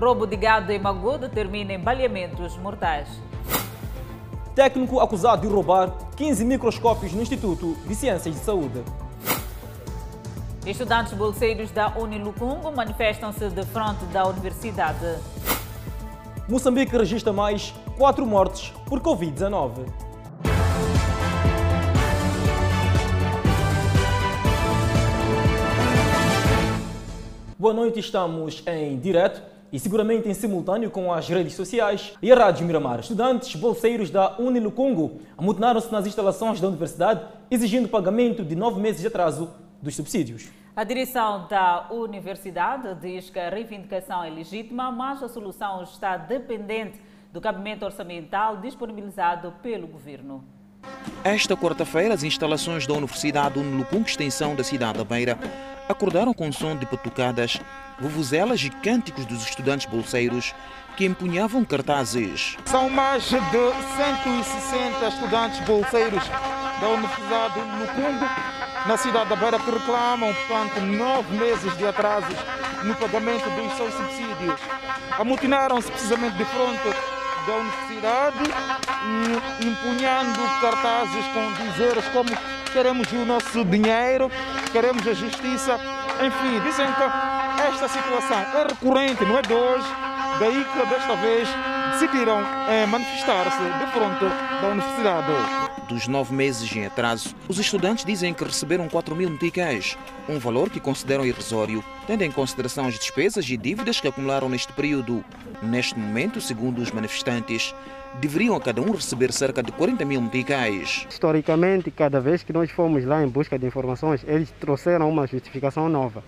Roubo de gado em Magudo termina em baleamentos mortais. Técnico acusado de roubar 15 microscópios no Instituto de Ciências de Saúde. Estudantes bolseiros da Unilucungo manifestam-se de frente da universidade. Moçambique registra mais 4 mortes por Covid-19. Boa noite, estamos em direto e seguramente em simultâneo com as redes sociais e a Rádio Miramar. Estudantes bolseiros da Unilucongo amotinaram-se nas instalações da universidade exigindo pagamento de nove meses de atraso dos subsídios. A direção da universidade diz que a reivindicação é legítima, mas a solução está dependente do cabimento orçamental disponibilizado pelo governo. Esta quarta-feira, as instalações da Universidade Unilupung, extensão da cidade da Beira, acordaram com som de patucadas, vuvuzelas e cânticos dos estudantes bolseiros que empunhavam cartazes. São mais de 160 estudantes bolseiros da Universidade Unilupung, na cidade da Beira, que reclamam, portanto, nove meses de atrasos no pagamento dos seus subsídios. Amotinaram-se precisamente de frente da universidade, empunhando cartazes com dizeres como queremos o nosso dinheiro, queremos a justiça. Enfim, dizem que esta situação é recorrente, não é de hoje, daí que desta vez decidiram é, manifestar-se de frente da universidade. Dos nove meses em atraso, os estudantes dizem que receberam 4 mil meticais, um valor que consideram irrisório, tendo em consideração as despesas e dívidas que acumularam neste período. Neste momento, segundo os manifestantes, deveriam a cada um receber cerca de 40 mil meticais. Historicamente, cada vez que nós fomos lá em busca de informações, eles trouxeram uma justificação nova.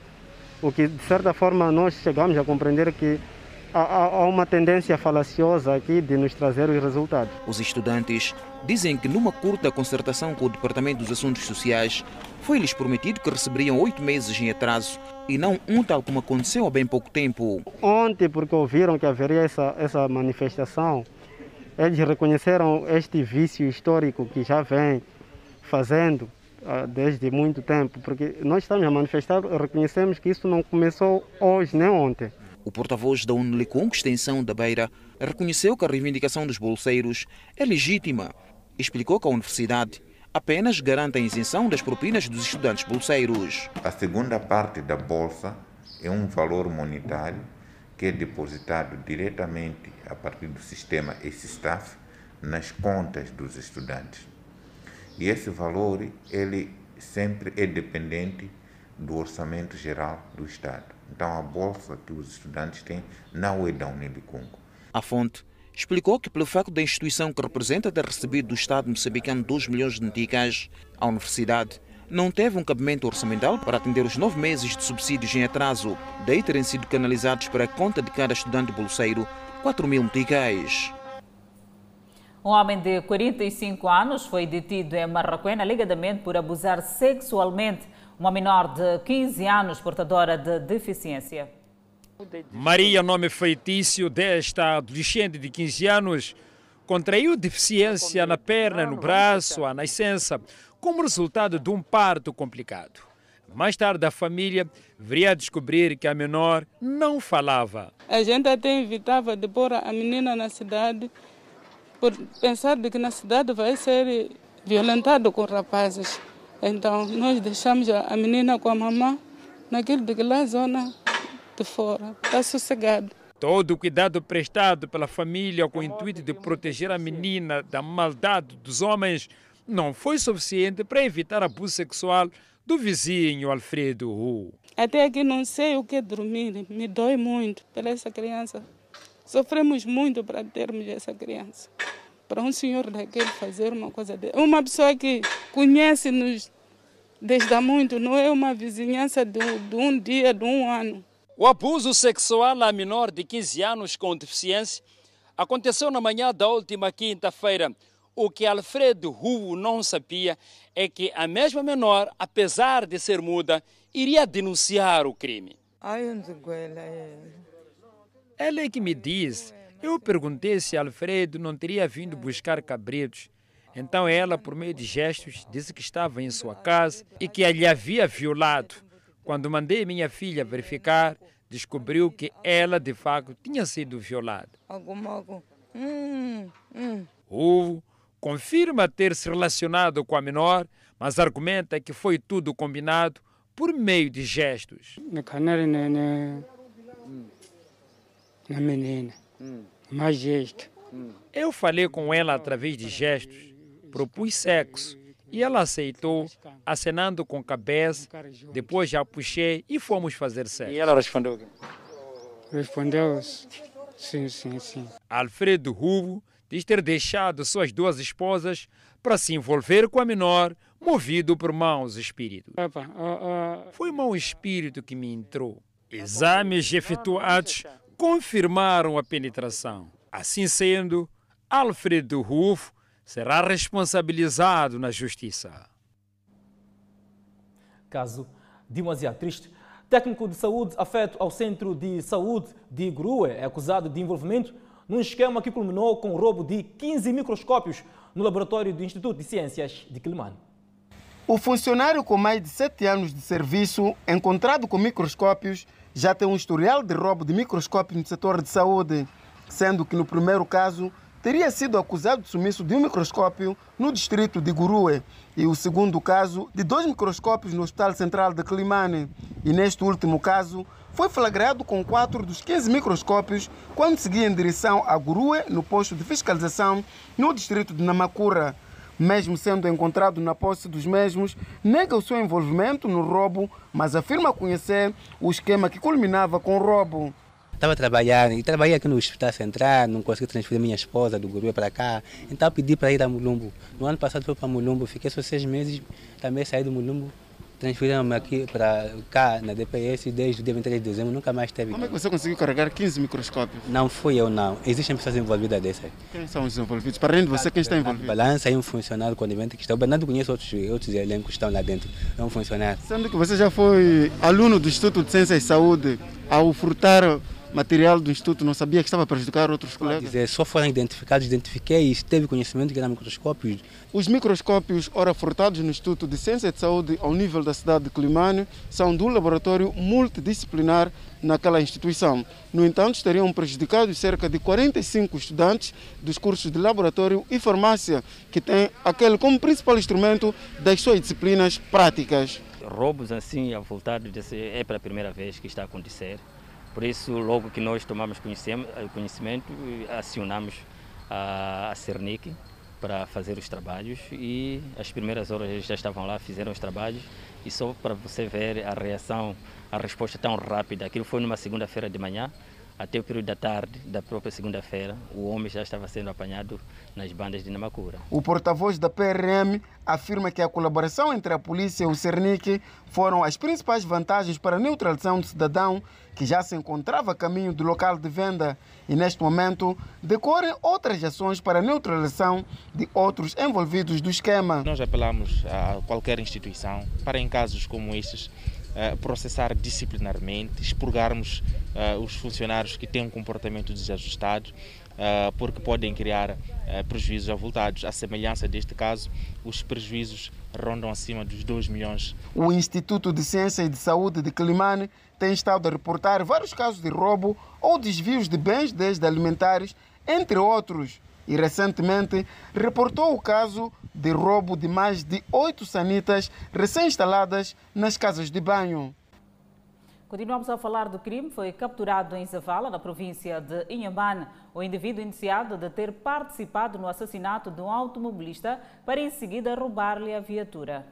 O que, de certa forma, nós chegamos a compreender que há, uma tendência falaciosa aqui de nos trazer os resultados. Os estudantes dizem que numa curta concertação com o Departamento dos Assuntos Sociais foi-lhes prometido que receberiam oito meses em atraso e não um tal como aconteceu há bem pouco tempo. Ontem, porque ouviram que haveria essa, essa manifestação, eles reconheceram este vício histórico que já vem fazendo ah, desde muito tempo, porque nós estamos a manifestar, reconhecemos que isso não começou hoje nem ontem. O porta-voz da Unilicum, extensão da Beira, reconheceu que a reivindicação dos bolseiros é legítima. Explicou que a universidade apenas garante a isenção das propinas dos estudantes bolseiros. A segunda parte da bolsa é um valor monetário que é depositado diretamente a partir do sistema staff nas contas dos estudantes. E esse valor ele sempre é dependente do orçamento geral do Estado. Então, a bolsa que os estudantes têm não é da Unilicungo. A fonte explicou que, pelo facto da instituição que representa ter recebido do Estado moçambicano 2 milhões de meticais, a universidade não teve um cabimento orçamental para atender os nove meses de subsídios em atraso, daí terem sido canalizados para a conta de cada estudante bolseiro 4 mil meticais. Um homem de 45 anos foi detido em Marraquena alegadamente por abusar sexualmente uma menor de 15 anos portadora de deficiência. Maria, nome feitiço desta adolescente de 15 anos, contraiu deficiência na perna e no braço à nascença, como resultado de um parto complicado. Mais tarde, a família viria a descobrir que a menor não falava. A gente até evitava de pôr a menina na cidade, por pensar de que na cidade vai ser violentado com rapazes. Então, nós deixamos a menina com a mamãe naquele daquela zona de fora. Está sossegado. Todo o cuidado prestado pela família com o intuito de proteger a menina da maldade dos homens não foi suficiente para evitar abuso sexual do vizinho Alfredo Hu. Até aqui não sei o que é dormir, me dói muito pela essa criança. Sofremos muito para termos essa criança para um senhor daquele fazer uma coisa dele. Uma pessoa que conhece-nos desde há muito, não é uma vizinhança de, de um dia, de um ano. O abuso sexual a menor de 15 anos com deficiência aconteceu na manhã da última quinta-feira. O que Alfredo Hu não sabia é que a mesma menor, apesar de ser muda, iria denunciar o crime. Ela é que me diz eu perguntei se Alfredo não teria vindo buscar cabritos. Então ela, por meio de gestos, disse que estava em sua casa e que ele havia violado. Quando mandei minha filha verificar, descobriu que ela de facto tinha sido violada. Hum, hum. Ruvo confirma ter se relacionado com a menor, mas argumenta que foi tudo combinado por meio de gestos. Na menina, mais gesto. Eu falei com ela através de gestos, propus sexo e ela aceitou, acenando com a cabeça. Depois já puxei e fomos fazer sexo. E ela respondeu o quê? Respondeu sim, sim, sim. Alfredo Ruvo diz ter deixado suas duas esposas para se envolver com a menor, movido por maus espíritos. Foi mau espírito que me entrou. Exames efetuados confirmaram a penetração. Assim sendo, Alfredo Rufo será responsabilizado na justiça. Caso demasiado triste. Técnico de saúde afeto ao Centro de Saúde de Grue é acusado de envolvimento num esquema que culminou com o roubo de 15 microscópios no laboratório do Instituto de Ciências de Quilimane. O funcionário com mais de sete anos de serviço, encontrado com microscópios, já tem um historial de roubo de microscópios no setor de saúde, sendo que no primeiro caso teria sido acusado de sumiço de um microscópio no distrito de Gurue e o segundo caso de dois microscópios no Hospital Central de Climane. E neste último caso foi flagrado com quatro dos 15 microscópios quando seguia em direção a Gurue no posto de fiscalização no distrito de Namacura. Mesmo sendo encontrado na posse dos mesmos, nega o seu envolvimento no roubo, mas afirma conhecer o esquema que culminava com o roubo. Estava trabalhando e trabalhei aqui no Hospital Central, não consegui transferir minha esposa do Gurue para cá, então pedi para ir a Mulumbo. No ano passado fui para Mulumbo, fiquei só seis meses, também saí do Mulumbo, transferiram-me aqui para cá na DPS desde o dia 23 de dezembro, nunca mais teve. Como é que você conseguiu carregar 15 microscópios? Não fui eu não, existem pessoas envolvidas dessas. Quem são os envolvidos? Para além de você, quem está envolvido? Balança e um funcionário conivente que está, o Bernardo conhece outros, outros elencos que estão lá dentro, é um funcionário. Sendo que você já foi aluno do Instituto de Ciências e Saúde, ao furtar material do Instituto, não sabia que estava a prejudicar outros colegas? Dizer, só foram identificados, identifiquei e teve conhecimento que eram microscópios. Os microscópios, ora furtados no Instituto de Ciência de Saúde ao nível da cidade de Climane, são do laboratório multidisciplinar naquela instituição. No entanto, teriam prejudicado cerca de 45 estudantes dos cursos de laboratório e farmácia, que têm aquele como principal instrumento das suas disciplinas práticas. Roubos assim avultados é pela primeira vez que está a acontecer. Por isso, logo que nós tomamos conhecimento, acionamos a Cernic para fazer os trabalhos e as primeiras horas eles já estavam lá, fizeram os trabalhos e só para você ver a reação, a resposta tão rápida. Aquilo foi numa segunda-feira de manhã, até o período da tarde da própria segunda-feira, o homem já estava sendo apanhado nas bandas de Namacura. O porta-voz da PRM afirma que a colaboração entre a polícia e o Cernic foram as principais vantagens para a neutralização do cidadão que já se encontrava a caminho do local de venda e neste momento decorrem outras ações para a neutralização de outros envolvidos do esquema. Nós apelamos a qualquer instituição para em casos como estes processar disciplinarmente, expurgarmos uh, os funcionários que têm um comportamento desajustado, uh, porque podem criar prejuízos avultados. A semelhança deste caso, os prejuízos rondam acima dos 2 milhões. O Instituto de Ciência e de Saúde de Climane tem estado a reportar vários casos de roubo ou desvios de bens desde alimentares, entre outros. E recentemente reportou o caso de roubo de mais de oito sanitas recém-instaladas nas casas de banho. Continuamos a falar do crime. Foi capturado em Zavala, na província de Inhambane, o indivíduo indiciado de ter participado no assassinato de um automobilista para em seguida roubar-lhe a viatura.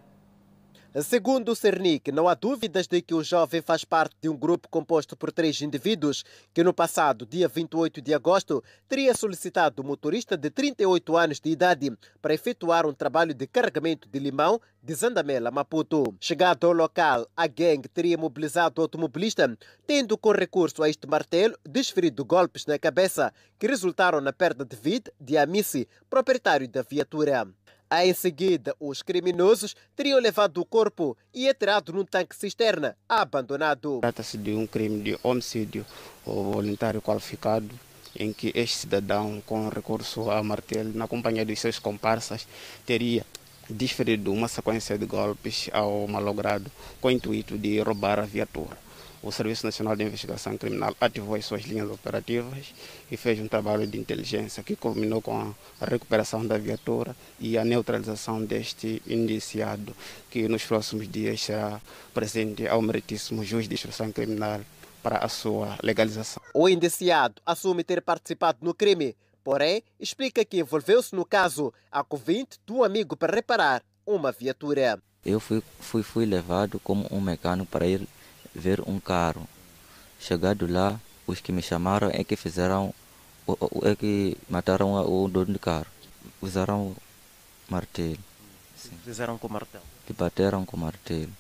Segundo o Cernic, não há dúvidas de que o jovem faz parte de um grupo composto por três indivíduos que no passado, dia 28 de agosto, teria solicitado o motorista de 38 anos de idade para efetuar um trabalho de carregamento de limão de Zandamela, Maputo. Chegado ao local, a gangue teria mobilizado o automobilista, tendo com recurso a este martelo desferido golpes na cabeça que resultaram na perda de vida de Amici, proprietário da viatura. Em seguida, os criminosos teriam levado o corpo e atirado num tanque cisterna abandonado. Trata-se de um crime de homicídio voluntário qualificado, em que este cidadão, com recurso a martelo, na companhia dos seus comparsas, teria desferido uma sequência de golpes ao malogrado com o intuito de roubar a viatura. O Serviço Nacional de Investigação Criminal ativou as suas linhas operativas e fez um trabalho de inteligência que culminou com a recuperação da viatura e a neutralização deste indiciado, que nos próximos dias será presente ao meritíssimo juiz de instrução criminal para a sua legalização. O indiciado assume ter participado no crime, porém explica que envolveu-se no caso a convite do amigo para reparar uma viatura. Eu fui, fui, fui levado como um mecânico para ir ver um carro. Chegado lá, os que me chamaram é que fizeram, é que mataram o dono do carro. Usaram martelo. Sim. Fizeram com martelo? E bateram com martelo.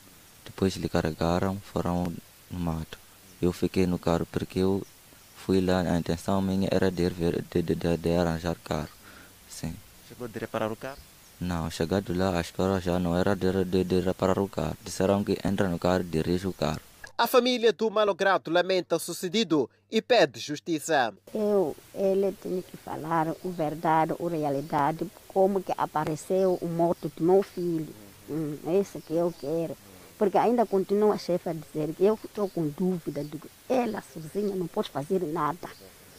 Depois lhe carregaram, foram no mato. Eu fiquei no carro porque eu fui lá, a intenção minha era de, de, de, de arranjar carro. Sim. Chegou de reparar o carro? Não, chegado lá, a história já não era de, de, de reparar o carro. Disseram que entra no carro e dirige o carro. A família do malogrado lamenta o sucedido e pede justiça. Eu, ele tem que falar o verdade, a realidade, como que apareceu o morto do meu filho. Hum, esse que eu quero. Porque ainda continua a chefe a dizer que eu estou com dúvida ela sozinha não pode fazer nada.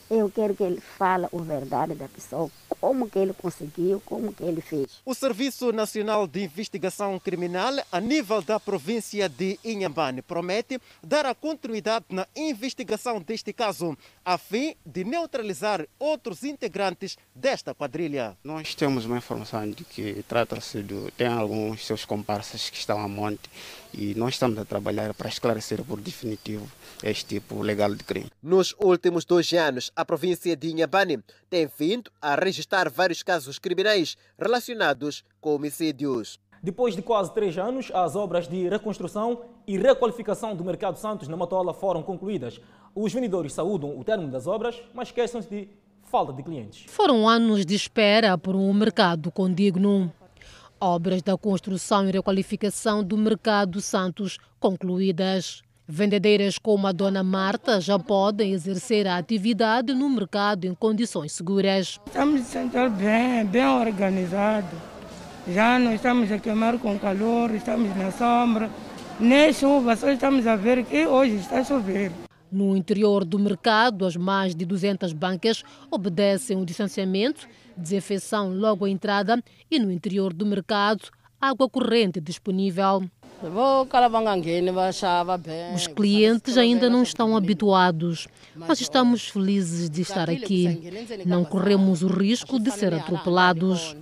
Eu quero que ele fale a verdade da pessoa, como que ele conseguiu, como que ele fez. O Serviço Nacional de Investigação Criminal, a nível da província de Inhambane, promete dar a continuidade na investigação deste caso, a fim de neutralizar outros integrantes desta quadrilha. Nós temos uma informação de que trata-se de tem alguns seus comparsas que estão a monte e nós estamos a trabalhar para esclarecer por definitivo este tipo legal de crime. Nos últimos dois anos, a província de Inhambane tem vindo a registrar vários casos criminais relacionados com homicídios. Depois de quase três anos, as obras de reconstrução e requalificação do Mercado Santos na Matola foram concluídas. Os vendedores saúdam o término das obras, mas queixam-se de falta de clientes. Foram anos de espera por um mercado condigno. Obras da construção e requalificação do Mercado Santos concluídas. Vendedeiras como a dona Marta já podem exercer a atividade no mercado em condições seguras. Estamos sentando bem, bem organizado. Já não estamos a queimar com calor, estamos na sombra. Nem chuva, só estamos a ver que hoje está chovendo. No interior do mercado, as mais de 200 bancas obedecem o distanciamento, desinfecção logo à entrada e no interior do mercado, água corrente disponível. Os clientes ainda não estão habituados, mas estamos felizes de estar aqui. Não corremos o risco de ser atropelados.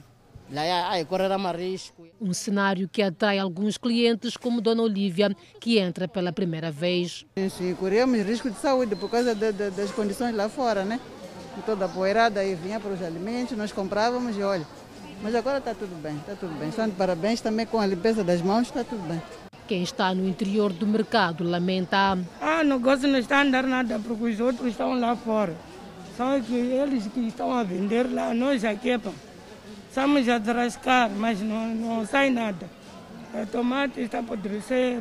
Um cenário que atrai alguns clientes, como Dona Olívia, que entra pela primeira vez. Sim, corremos risco de saúde por causa de, de, das condições lá fora, né? Toda a poeirada aí vinha para os alimentos, nós comprávamos e olha. Mas agora está tudo bem, está tudo bem. Estão de parabéns também com a limpeza das mãos, está tudo bem. Quem está no interior do mercado lamenta. Ah, o negócio não está a andar nada porque os outros estão lá fora. Só que eles que estão a vender lá, nós aqui, pá. Estamos a desrascar, mas não, não sai nada. O tomate está a apodrecer,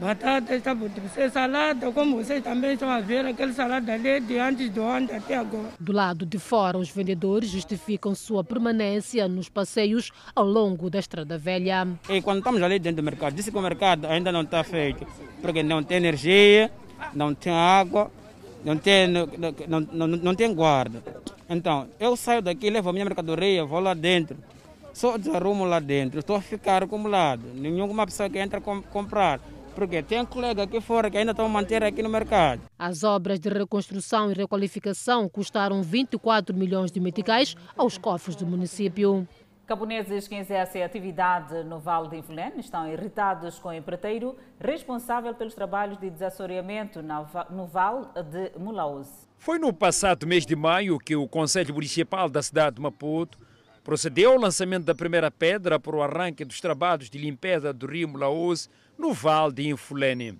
batata está a apodrecer, salada, como vocês também estão a ver, aquele salada ali de antes do ano até agora. Do lado de fora, os vendedores justificam sua permanência nos passeios ao longo da Estrada Velha. E quando estamos ali dentro do mercado, disse que o mercado ainda não está feito, porque não tem energia, não tem água, não tem, não, não, não, não tem guarda. Então, eu saio daqui, levo a minha mercadoria, vou lá dentro. Só desarrumo lá dentro, estou a ficar acumulado. Nenhuma pessoa que entra com, comprar. Porque tem colega aqui fora que ainda estão a manter aqui no mercado. As obras de reconstrução e requalificação custaram 24 milhões de meticais aos cofres do município. Camponeses que exercem atividade no Vale de Infulene estão irritados com o empreiteiro responsável pelos trabalhos de desassoreamento no Vale de Mulaus. Foi no passado mês de maio que o Conselho Municipal da cidade de Maputo procedeu ao lançamento da primeira pedra para o arranque dos trabalhos de limpeza do rio Mulaus no Vale de Infulene.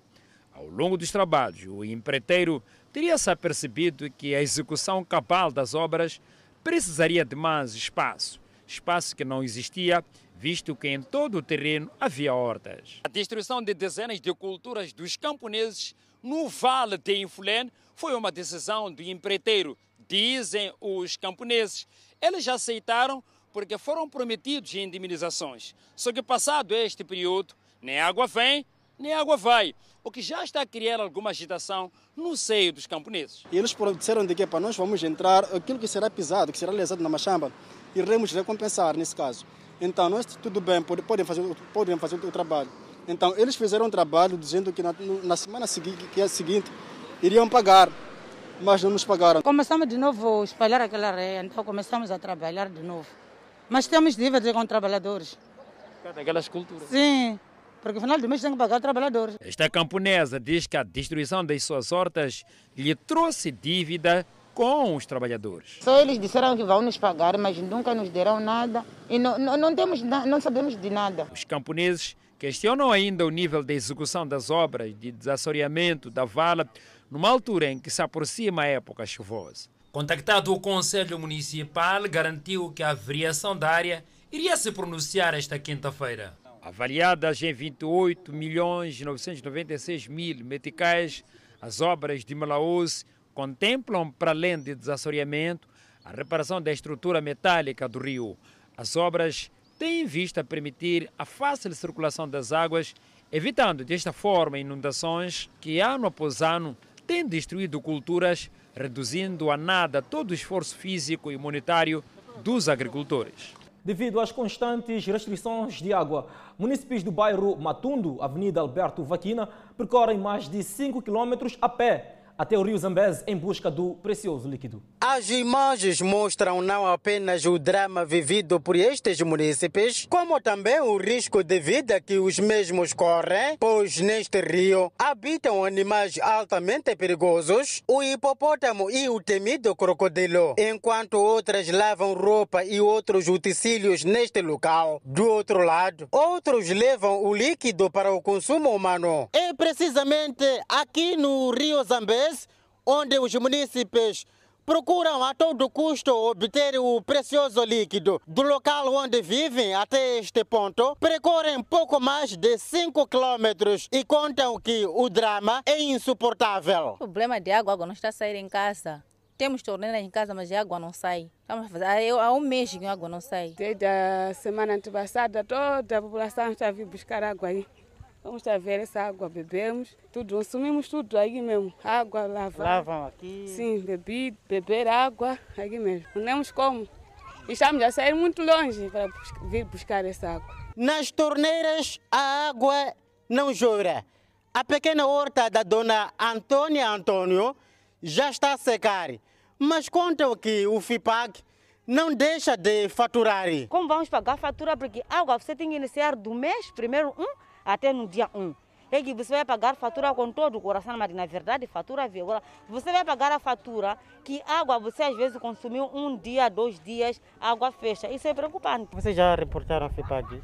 Ao longo dos trabalhos, o empreiteiro teria-se apercebido que a execução cabal das obras precisaria de mais espaço, espaço que não existia, visto que em todo o terreno havia hortas. A destruição de dezenas de culturas dos camponeses no Vale de Infulene foi uma decisão do empreiteiro, dizem os camponeses. Eles já aceitaram porque foram prometidos indemnizações. Só que passado este período, nem água vem, nem água vai. o que já está a criar alguma agitação no seio dos camponeses. E eles disseram de que para nós vamos entrar, aquilo que será pisado, que será lesado na machamba, iremos recompensar nesse caso. Então, nós tudo bem, podem fazer, podem fazer o trabalho. Então, eles fizeram um trabalho dizendo que na, na semana seguinte, que é seguinte iriam pagar, mas não nos pagaram. Começamos de novo a espalhar aquela areia, então começamos a trabalhar de novo. Mas temos dívidas com trabalhadores. Daquelas culturas? Sim, porque no final do mês tem que pagar trabalhadores. Esta camponesa diz que a destruição das suas hortas lhe trouxe dívida com os trabalhadores. Só eles disseram que vão nos pagar, mas nunca nos deram nada e não, não, não, temos, não sabemos de nada. Os camponeses questionam ainda o nível de execução das obras de desassoreamento da vala numa altura em que se aproxima a época chuvosa. Contactado o Conselho Municipal, garantiu que a variação da área iria se pronunciar esta quinta-feira. Avaliadas em 28 milhões 996 mil meticais, as obras de Malaús contemplam, para além de desassoreamento, a reparação da estrutura metálica do rio. As obras têm em vista permitir a fácil circulação das águas, evitando desta forma inundações que, ano após ano, têm destruído culturas, reduzindo a nada todo o esforço físico e monetário dos agricultores. Devido às constantes restrições de água, municípios do bairro Matundo, Avenida Alberto Vaquina, percorrem mais de 5 quilômetros a pé até o rio Zambeze em busca do precioso líquido. As imagens mostram não apenas o drama vivido por estes munícipes, como também o risco de vida que os mesmos correm, pois neste rio habitam animais altamente perigosos, o hipopótamo e o temido crocodilo, enquanto outras lavam roupa e outros utensílios neste local. Do outro lado, outros levam o líquido para o consumo humano. É precisamente aqui no rio Zambeze onde os munícipes procuram a todo custo obter o precioso líquido. Do local onde vivem até este ponto, percorrem pouco mais de 5 quilômetros e contam que o drama é insuportável. O problema de água, não está a sair em casa. Temos torneiras em casa, mas a água não sai. Estamos a fazer, há um mês que a água não sai. Desde a semana antepassada, toda a população está a vir buscar água aí. Vamos ver essa água, bebemos, tudo, consumimos tudo aí mesmo. Água, lavar. Lavam aqui? Sim, beber, beber água, aí mesmo. Não temos como. Estamos a sair muito longe para vir buscar essa água. Nas torneiras, a água não jorra. A pequena horta da dona Antônia Antônio já está a secar. Mas contam que o FIPAG não deixa de faturar. Como vamos pagar a fatura? Porque água você tem que iniciar do mês, primeiro um, até no dia 1. É que você vai pagar fatura com todo o coração, mas na verdade fatura vírgula. Você vai pagar a fatura que água você às vezes consumiu um dia, dois dias, água fecha. Isso é preocupante. Você já reportaram a FIPAG?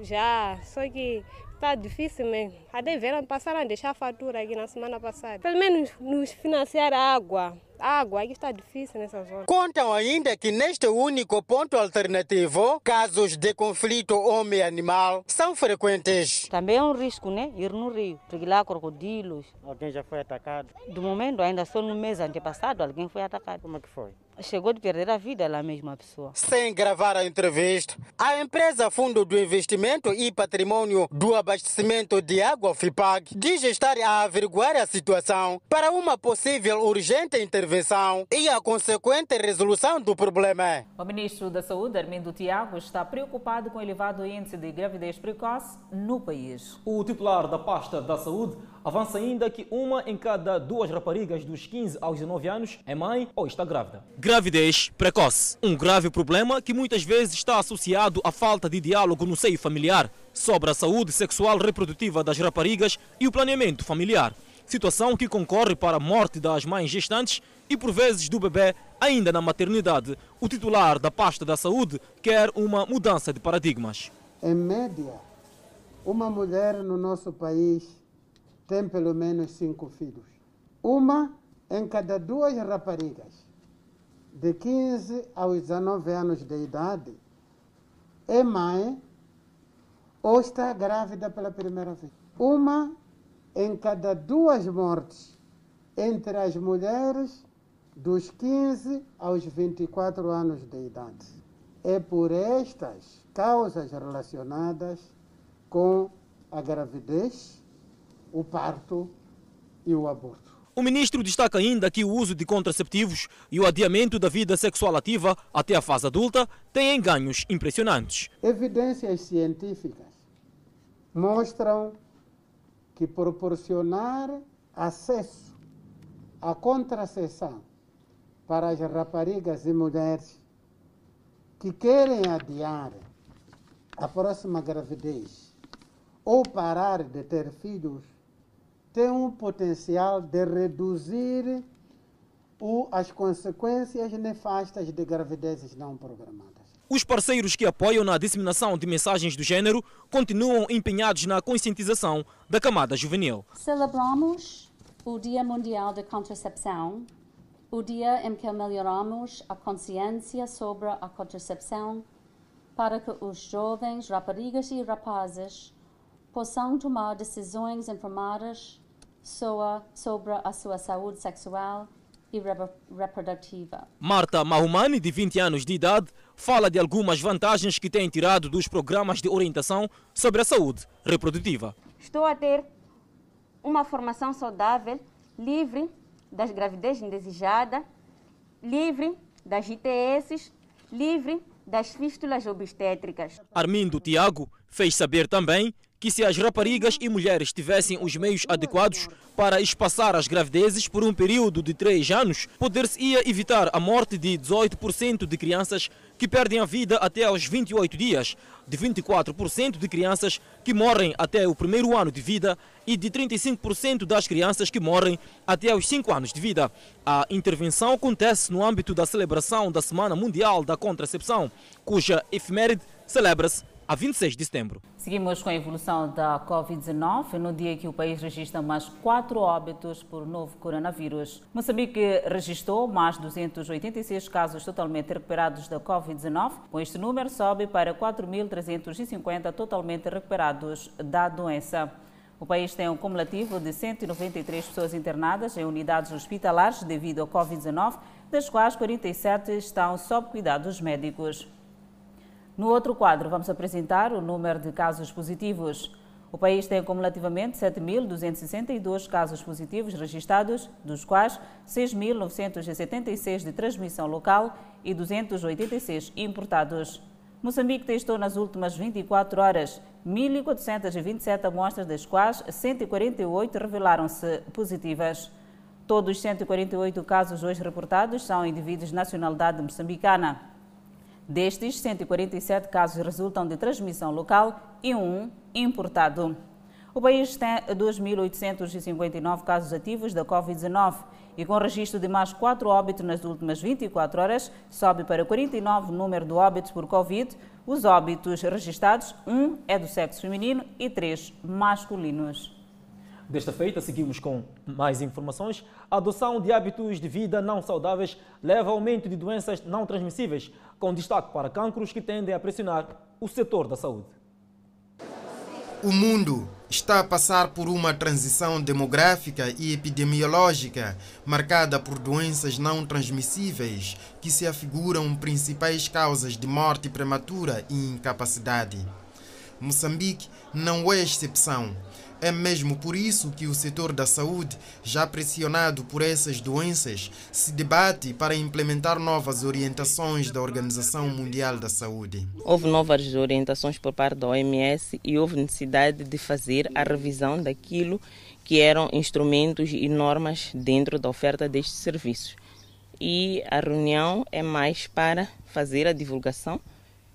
Já, só que está difícil mesmo. A deveram passaram a deixar a fatura aqui na semana passada. Pelo menos nos financiar a água. Água aqui está difícil nessa zona. Contam ainda que neste único ponto alternativo, casos de conflito homem-animal são frequentes. Também é um risco, né? Ir no rio, porque lá crocodilos. Alguém já foi atacado? Do momento, ainda só no mês antepassado, alguém foi atacado. Como é que foi? Chegou de perder a vida lá mesmo a pessoa. Sem gravar a entrevista, a empresa Fundo do Investimento e Patrimônio do Abastecimento de Água FIPAG diz estar a averiguar a situação para uma possível urgente intervenção e a consequente resolução do problema. O ministro da Saúde, Armindo Tiago, está preocupado com o elevado índice de gravidez precoce no país. O titular da pasta da Saúde avança ainda que uma em cada duas raparigas dos 15 aos 19 anos é mãe ou está grávida. Gravidez precoce. Um grave problema que muitas vezes está associado à falta de diálogo no seio familiar sobre a saúde sexual reprodutiva das raparigas e o planeamento familiar. Situação que concorre para a morte das mães gestantes e, por vezes, do bebê ainda na maternidade. O titular da pasta da saúde quer uma mudança de paradigmas. Em média, uma mulher no nosso país tem pelo menos cinco filhos. Uma em cada duas raparigas de 15 aos 19 anos de idade é mãe ou está grávida pela primeira vez. Uma em cada duas mortes entre as mulheres dos 15 aos 24 anos de idade. É por estas causas relacionadas com a gravidez o parto e o aborto. O ministro destaca ainda que o uso de contraceptivos e o adiamento da vida sexual ativa até a fase adulta têm ganhos impressionantes. Evidências científicas mostram que proporcionar acesso à contracepção para as raparigas e mulheres que querem adiar a próxima gravidez ou parar de ter filhos tem um potencial de reduzir o, as consequências nefastas de gravidezes não programadas. Os parceiros que apoiam na disseminação de mensagens do gênero continuam empenhados na conscientização da camada juvenil. Celebramos o Dia Mundial da Contracepção, o dia em que melhoramos a consciência sobre a contracepção para que os jovens, raparigas e rapazes possam tomar decisões informadas sobre a sua saúde sexual e reprodutiva. Marta Mahumani, de 20 anos de idade, fala de algumas vantagens que tem tirado dos programas de orientação sobre a saúde reprodutiva. Estou a ter uma formação saudável, livre das gravidez indesejada, livre das ITS, livre das fístulas obstétricas. Armindo Tiago fez saber também que se as raparigas e mulheres tivessem os meios adequados para espaçar as gravidezes por um período de 3 anos, poder-se-ia evitar a morte de 18% de crianças que perdem a vida até aos 28 dias, de 24% de crianças que morrem até o primeiro ano de vida e de 35% das crianças que morrem até aos 5 anos de vida. A intervenção acontece no âmbito da celebração da Semana Mundial da Contracepção, cuja efeméride celebra-se a 26 de setembro. Seguimos com a evolução da Covid-19, no dia que o país registra mais quatro óbitos por novo coronavírus. Moçambique registrou mais 286 casos totalmente recuperados da Covid-19. Com este número, sobe para 4.350 totalmente recuperados da doença. O país tem um cumulativo de 193 pessoas internadas em unidades hospitalares devido à Covid-19, das quais 47 estão sob cuidados médicos. No outro quadro, vamos apresentar o número de casos positivos. O país tem acumulativamente 7.262 casos positivos registrados, dos quais 6.976 de transmissão local e 286 importados. Moçambique testou nas últimas 24 horas 1.427 amostras, das quais 148 revelaram-se positivas. Todos os 148 casos hoje reportados são indivíduos de nacionalidade moçambicana. Destes, 147 casos resultam de transmissão local e um importado. O país tem 2.859 casos ativos da Covid-19 e com registro de mais 4 óbitos nas últimas 24 horas, sobe para 49 o número de óbitos por Covid. Os óbitos registrados, um é do sexo feminino e três masculinos. Desta feita, seguimos com mais informações. A adoção de hábitos de vida não saudáveis leva ao aumento de doenças não transmissíveis, com destaque para cancros que tendem a pressionar o setor da saúde. O mundo está a passar por uma transição demográfica e epidemiológica marcada por doenças não transmissíveis que se afiguram principais causas de morte prematura e incapacidade. Moçambique não é exceção é mesmo por isso que o setor da saúde, já pressionado por essas doenças, se debate para implementar novas orientações da Organização Mundial da Saúde. Houve novas orientações por parte da OMS e houve necessidade de fazer a revisão daquilo que eram instrumentos e normas dentro da oferta destes serviços. E a reunião é mais para fazer a divulgação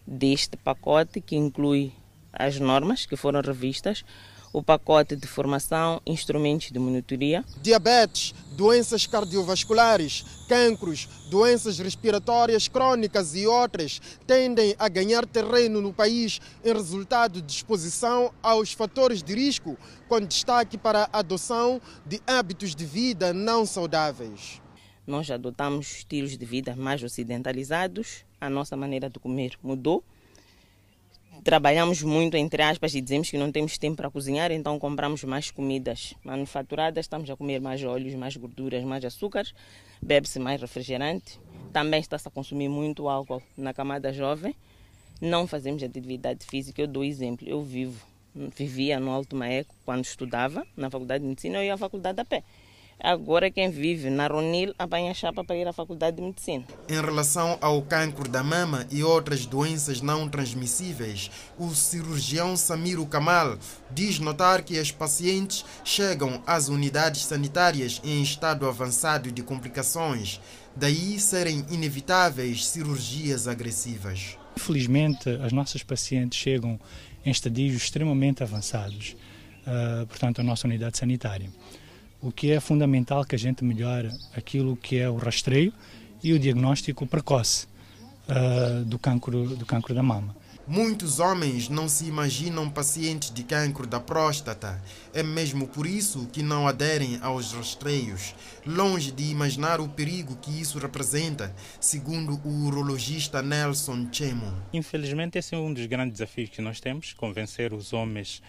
deste pacote que inclui as normas que foram revistas, o pacote de formação, instrumentos de monitoria. Diabetes, doenças cardiovasculares, cancros, doenças respiratórias crônicas e outras tendem a ganhar terreno no país em resultado de exposição aos fatores de risco, com destaque para a adoção de hábitos de vida não saudáveis. Nós adotamos estilos de vida mais ocidentalizados, a nossa maneira de comer mudou trabalhamos muito, entre aspas, e dizemos que não temos tempo para cozinhar, então compramos mais comidas manufaturadas, estamos a comer mais óleos, mais gorduras, mais açúcares, bebe-se mais refrigerante. Também está-se a consumir muito álcool na camada jovem. Não fazemos atividade física. Eu dou exemplo, eu vivo vivia no Alto Maeco quando estudava na Faculdade de Medicina, eu ia à faculdade a pé. Agora quem vive na Ronil apanha chapa para ir à Faculdade de Medicina. Em relação ao cancro da mama e outras doenças não transmissíveis, o cirurgião Samiro Kamal diz notar que as pacientes chegam às unidades sanitárias em estado avançado de complicações, daí serem inevitáveis cirurgias agressivas. Infelizmente, as nossas pacientes chegam em estadios extremamente avançados, uh, portanto, à nossa unidade sanitária o que é fundamental que a gente melhore aquilo que é o rastreio e o diagnóstico precoce uh, do, cancro, do cancro da mama. Muitos homens não se imaginam pacientes de cancro da próstata. É mesmo por isso que não aderem aos rastreios, longe de imaginar o perigo que isso representa, segundo o urologista Nelson Chemo. Infelizmente, esse é um dos grandes desafios que nós temos: convencer os homens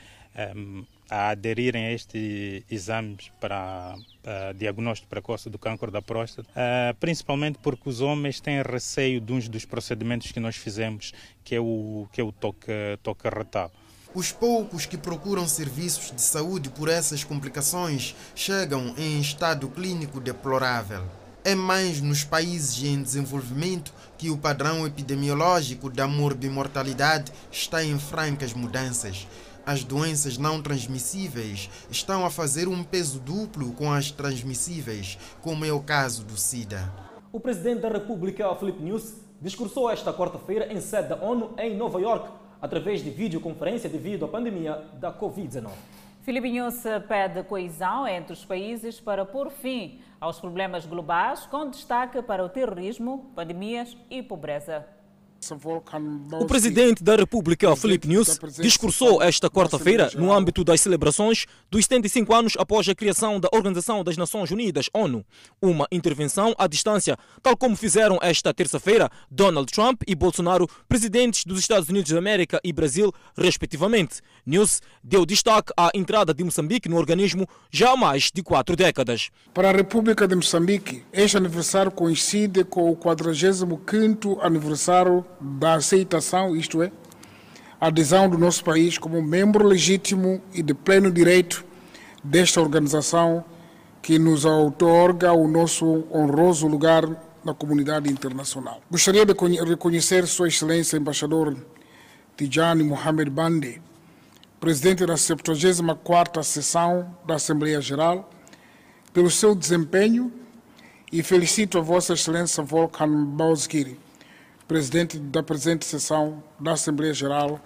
um, a aderirem a estes exames para uh, diagnóstico precoce do câncer da próstata, uh, principalmente porque os homens têm receio de um dos procedimentos que nós fizemos, que é o, que é o toque, toque retal. Os poucos que procuram serviços de saúde por essas complicações chegam em estado clínico deplorável. É mais nos países em desenvolvimento que o padrão epidemiológico da morbimortalidade está em francas mudanças as doenças não transmissíveis estão a fazer um peso duplo com as transmissíveis, como é o caso do SIDA. O presidente da República, Felipe News, discursou esta quarta-feira em sede da ONU em Nova York, através de videoconferência devido à pandemia da Covid-19. Filipe News pede coesão entre os países para pôr fim aos problemas globais, com destaque para o terrorismo, pandemias e pobreza. O presidente da República, Felipe News, discursou esta quarta-feira no âmbito das celebrações dos 75 anos após a criação da Organização das Nações Unidas, ONU. Uma intervenção à distância, tal como fizeram esta terça-feira Donald Trump e Bolsonaro, presidentes dos Estados Unidos da América e Brasil, respectivamente. News deu destaque à entrada de Moçambique no organismo já há mais de quatro décadas. Para a República de Moçambique, este aniversário coincide com o 45º aniversário da aceitação, isto é, adesão do nosso país como membro legítimo e de pleno direito desta organização que nos outorga o nosso honroso lugar na comunidade internacional. Gostaria de reconhecer Sua Excelência Embaixador Tijani Mohamed Bande, presidente da 74ª sessão da Assembleia Geral, pelo seu desempenho e felicito a Vossa Excelência Volkan Bozkiri, presidente da presente sessão da Assembleia Geral,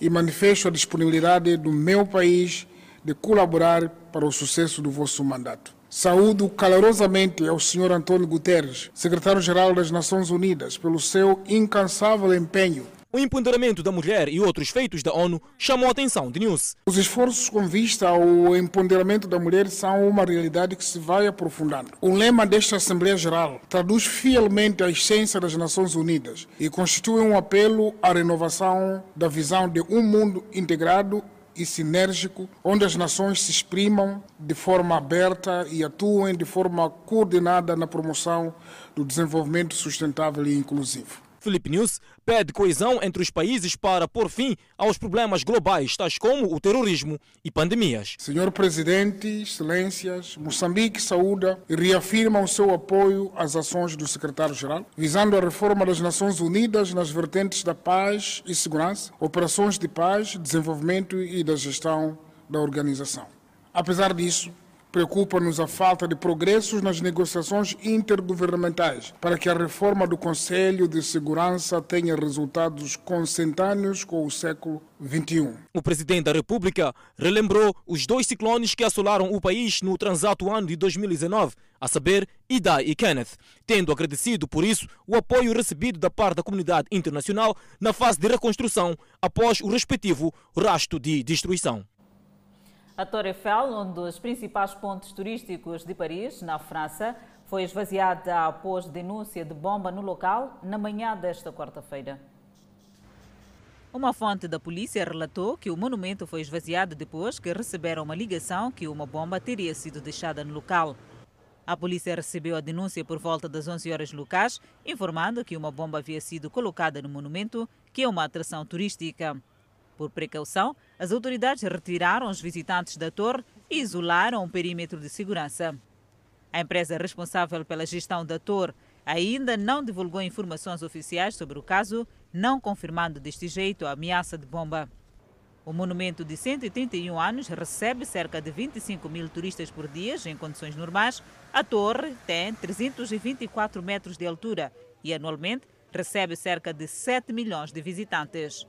e manifesto a disponibilidade do meu país de colaborar para o sucesso do vosso mandato. Saúdo calorosamente ao Sr. Antônio Guterres, secretário-geral das Nações Unidas, pelo seu incansável empenho o empoderamento da mulher e outros feitos da ONU chamou a atenção de News. Os esforços com vista ao empoderamento da mulher são uma realidade que se vai aprofundando. O lema desta Assembleia Geral traduz fielmente a essência das Nações Unidas e constitui um apelo à renovação da visão de um mundo integrado e sinérgico, onde as nações se exprimam de forma aberta e atuem de forma coordenada na promoção do desenvolvimento sustentável e inclusivo. Felipe News pede coesão entre os países para pôr fim aos problemas globais, tais como o terrorismo e pandemias. Senhor Presidente, Excelências, Moçambique saúda e reafirma o seu apoio às ações do Secretário-Geral, visando a reforma das Nações Unidas nas vertentes da paz e segurança, operações de paz, desenvolvimento e da gestão da organização. Apesar disso, Preocupa-nos a falta de progressos nas negociações intergovernamentais para que a reforma do Conselho de Segurança tenha resultados consentâneos com o século XXI. O presidente da República relembrou os dois ciclones que assolaram o país no transato ano de 2019, a saber, Idai e Kenneth, tendo agradecido por isso o apoio recebido da parte da comunidade internacional na fase de reconstrução após o respectivo rasto de destruição. A Torre Eiffel, um dos principais pontos turísticos de Paris, na França, foi esvaziada após denúncia de bomba no local na manhã desta quarta-feira. Uma fonte da polícia relatou que o monumento foi esvaziado depois que receberam uma ligação que uma bomba teria sido deixada no local. A polícia recebeu a denúncia por volta das 11 horas locais, informando que uma bomba havia sido colocada no monumento, que é uma atração turística. Por precaução, as autoridades retiraram os visitantes da torre e isolaram o perímetro de segurança. A empresa responsável pela gestão da torre ainda não divulgou informações oficiais sobre o caso, não confirmando deste jeito a ameaça de bomba. O monumento de 131 anos recebe cerca de 25 mil turistas por dia em condições normais. A torre tem 324 metros de altura e anualmente recebe cerca de 7 milhões de visitantes.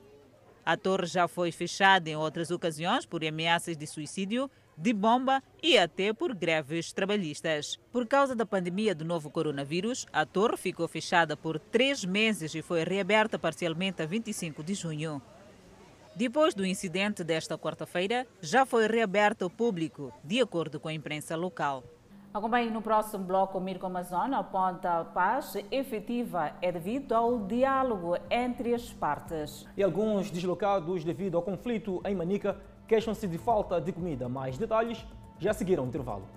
A torre já foi fechada em outras ocasiões por ameaças de suicídio, de bomba e até por greves trabalhistas. Por causa da pandemia do novo coronavírus, a torre ficou fechada por três meses e foi reaberta parcialmente a 25 de junho. Depois do incidente desta quarta-feira, já foi reaberta ao público, de acordo com a imprensa local. Acompanhe no próximo bloco, Mirko Amazônia aponta a paz efetiva é devido ao diálogo entre as partes. E alguns deslocados devido ao conflito em Manica queixam-se de falta de comida. Mais detalhes já seguiram o intervalo.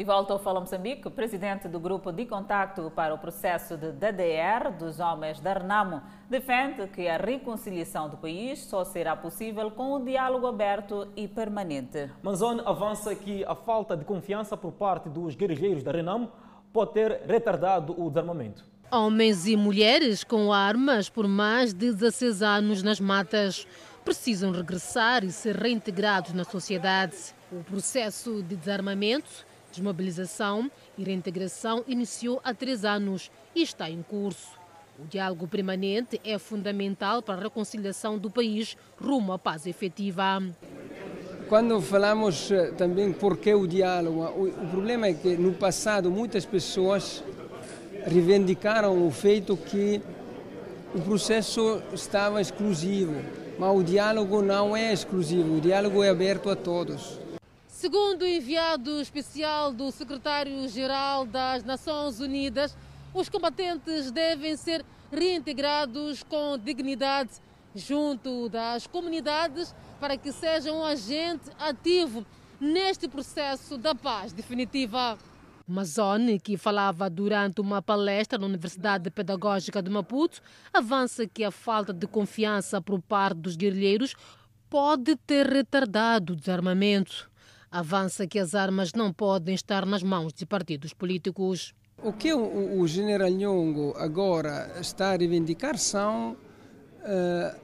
De volta ao Fala Moçambique, o presidente do Grupo de Contacto para o Processo de DDR dos Homens da Renamo defende que a reconciliação do país só será possível com o diálogo aberto e permanente. Manzone avança que a falta de confiança por parte dos guerrilheiros da Renamo pode ter retardado o desarmamento. Homens e mulheres com armas por mais de 16 anos nas matas precisam regressar e ser reintegrados na sociedade. O processo de desarmamento Desmobilização e reintegração iniciou há três anos e está em curso. O diálogo permanente é fundamental para a reconciliação do país rumo à paz efetiva. Quando falamos eh, também por que o diálogo, o problema é que no passado muitas pessoas reivindicaram o feito que o processo estava exclusivo, mas o diálogo não é exclusivo, o diálogo é aberto a todos. Segundo o enviado especial do secretário-geral das Nações Unidas, os combatentes devem ser reintegrados com dignidade junto das comunidades para que sejam um agente ativo neste processo da paz definitiva. Mazone, que falava durante uma palestra na Universidade Pedagógica de Maputo, avança que a falta de confiança por parte dos guerrilheiros pode ter retardado o desarmamento avança que as armas não podem estar nas mãos de partidos políticos. O que o, o general Nhongo agora está a reivindicar são uh,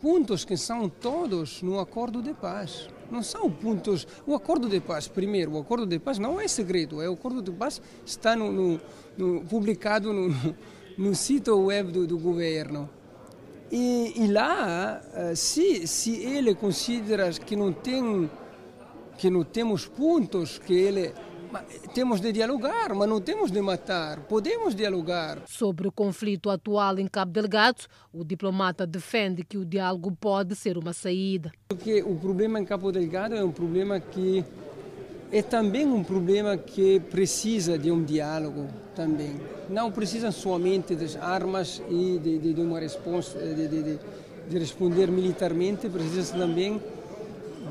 pontos que são todos no acordo de paz. Não são pontos. O acordo de paz, primeiro, o acordo de paz não é segredo, é o acordo de paz está no, no, no publicado no, no, sítio web do, do governo. E, e lá, uh, se, se ele considera que não tem que não temos pontos que ele temos de dialogar, mas não temos de matar. Podemos dialogar. Sobre o conflito atual em Cabo Delgado, o diplomata defende que o diálogo pode ser uma saída. Porque o problema em Cabo Delgado é um problema que é também um problema que precisa de um diálogo também. Não precisa somente das armas e de, de, de uma resposta, de, de, de responder militarmente, precisa também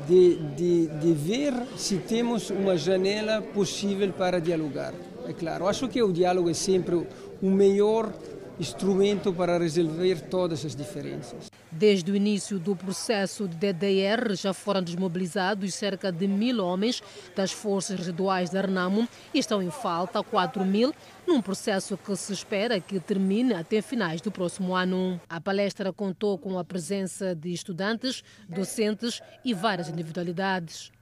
de, de, de ver se temos uma janela possível para dialogar. É claro, acho que o diálogo é sempre o melhor instrumento para resolver todas as diferenças. Desde o início do processo de DDR, já foram desmobilizados cerca de mil homens das forças residuais da Renamo e estão em falta 4 mil, num processo que se espera que termine até finais do próximo ano. A palestra contou com a presença de estudantes, docentes e várias individualidades.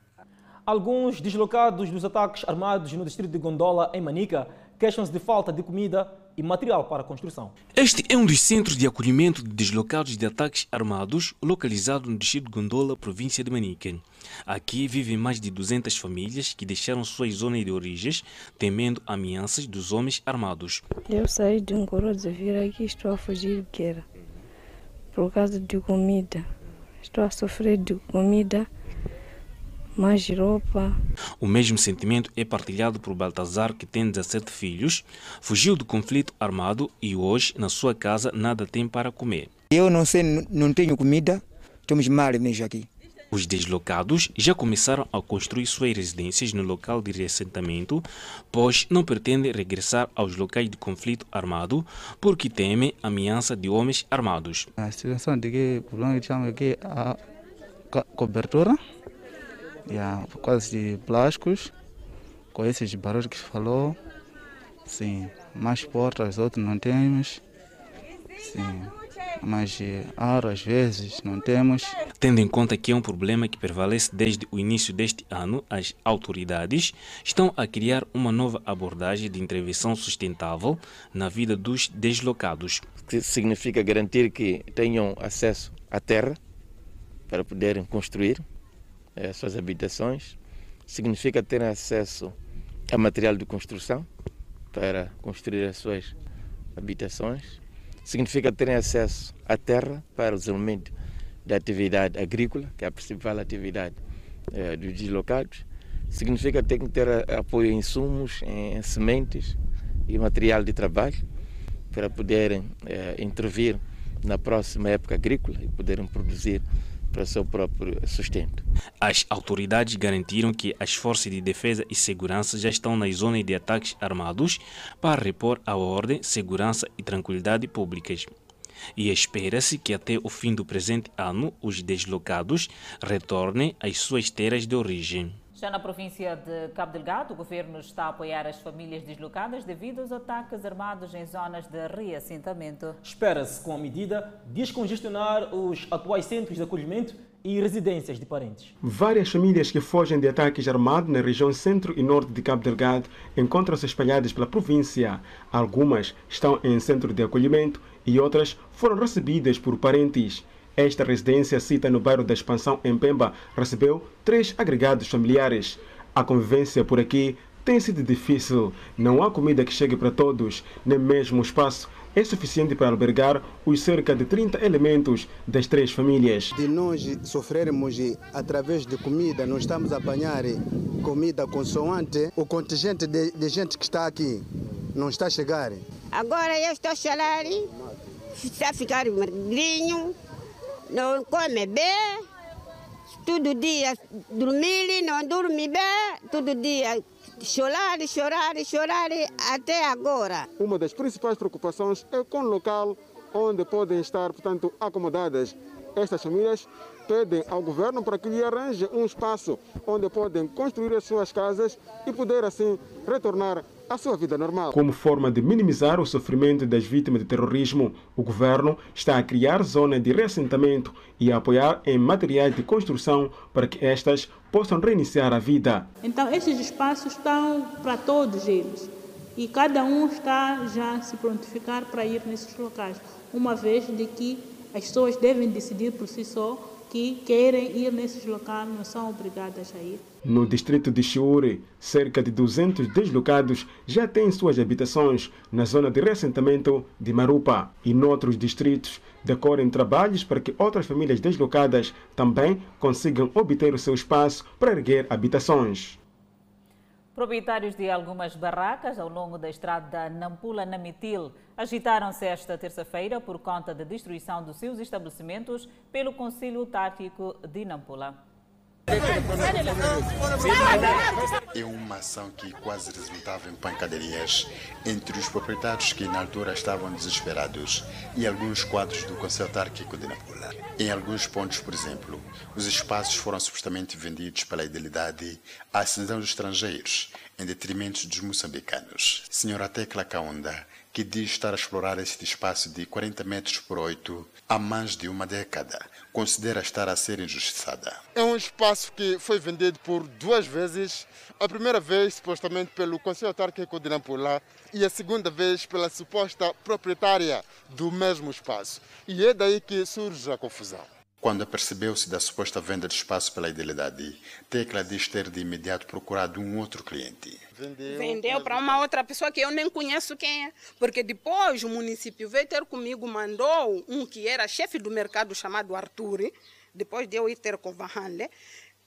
Alguns deslocados dos ataques armados no distrito de Gondola, em Manica, queixam-se de falta de comida e material para a construção. Este é um dos centros de acolhimento de deslocados de ataques armados, localizado no distrito de Gondola, província de Manique. Aqui vivem mais de 200 famílias que deixaram suas zonas de origens, temendo ameaças dos homens armados. Eu saí de um de vir aqui estou a fugir de guerra por causa de comida. Estou a sofrer de comida mais roupa. O mesmo sentimento é partilhado por Baltazar, que tem 17 filhos, fugiu do conflito armado e hoje, na sua casa, nada tem para comer. Eu não sei, não tenho comida, estamos mal mesmo aqui. Os deslocados já começaram a construir suas residências no local de reassentamento, pois não pretendem regressar aos locais de conflito armado porque temem a ameaça de homens armados. A situação de que o problema que chama aqui a cobertura, e a quase de plásticos, com esses barulhos que falou, sim, mais portas, outros não temos, sim mas ar às vezes não temos. Tendo em conta que é um problema que prevalece desde o início deste ano, as autoridades estão a criar uma nova abordagem de intervenção sustentável na vida dos deslocados. Que significa garantir que tenham acesso à terra para poderem construir as suas habitações, significa terem acesso a material de construção para construir as suas habitações significa terem acesso à terra para o desenvolvimento da atividade agrícola, que é a principal atividade eh, dos deslocados. Significa ter que ter apoio em insumos, em sementes e material de trabalho para poderem eh, intervir na próxima época agrícola e poderem produzir para seu próprio sustento. As autoridades garantiram que as forças de defesa e segurança já estão nas zonas de ataques armados para repor a ordem, segurança e tranquilidade públicas. E espera-se que até o fim do presente ano os deslocados retornem às suas terras de origem. Já na província de Cabo Delgado, o governo está a apoiar as famílias deslocadas devido aos ataques armados em zonas de reassentamento. Espera-se, com a medida, descongestionar os atuais centros de acolhimento e residências de parentes. Várias famílias que fogem de ataques armados na região centro e norte de Cabo Delgado encontram-se espalhadas pela província. Algumas estão em centro de acolhimento e outras foram recebidas por parentes. Esta residência, cita no bairro da Expansão, em Pemba, recebeu três agregados familiares. A convivência por aqui tem sido difícil. Não há comida que chegue para todos, nem mesmo o espaço é suficiente para albergar os cerca de 30 elementos das três famílias. De nós sofrermos através de comida, nós estamos a apanhar comida consoante o contingente de, de gente que está aqui não está a chegar. Agora eu estou a chorar, está a ficar magrinho, não come bem, todo dia dormir, não dorme bem, todo dia chorar, chorar, chorar até agora. Uma das principais preocupações é com o local onde podem estar, portanto, acomodadas. Estas famílias pedem ao governo para que lhe arranje um espaço onde podem construir as suas casas e poder assim retornar à sua vida normal. Como forma de minimizar o sofrimento das vítimas de terrorismo, o governo está a criar zonas de reassentamento e a apoiar em materiais de construção para que estas possam reiniciar a vida. Então, estes espaços estão para todos eles e cada um está já a se prontificar para ir nesses locais, uma vez de que as pessoas devem decidir por si só que querem ir nesses locais, não são obrigadas a ir. No distrito de Chiure, cerca de 200 deslocados já têm suas habitações na zona de reassentamento de Marupa. E noutros distritos, decorrem trabalhos para que outras famílias deslocadas também consigam obter o seu espaço para erguer habitações. Proprietários de algumas barracas ao longo da estrada Nampula-Namitil agitaram-se esta terça-feira por conta da destruição dos seus estabelecimentos pelo Conselho Tático de Nampula. É uma ação que quase resultava em pancadarias entre os proprietários que na altura estavam desesperados e alguns quadros do Conselho Autárquico de Nampula. Em alguns pontos, por exemplo, os espaços foram supostamente vendidos pela idealidade a cidadãos estrangeiros, em detrimento dos moçambicanos. Senhora Tecla Kaunda, que diz estar a explorar este espaço de 40 metros por 8 há mais de uma década, considera estar a ser injustiçada. É um espaço que foi vendido por duas vezes. A primeira vez, supostamente, pelo Conselho Autárquico de Nampula e a segunda vez pela suposta proprietária do mesmo espaço. E é daí que surge a confusão. Quando apercebeu-se da suposta venda de espaço pela idealidade, Tecla diz ter de imediato procurado um outro cliente. Vendeu, Vendeu para uma outra pessoa que eu nem conheço quem é. Porque depois o município veio ter comigo, mandou um que era chefe do mercado chamado Arthur, depois de eu ir ter com Vanle,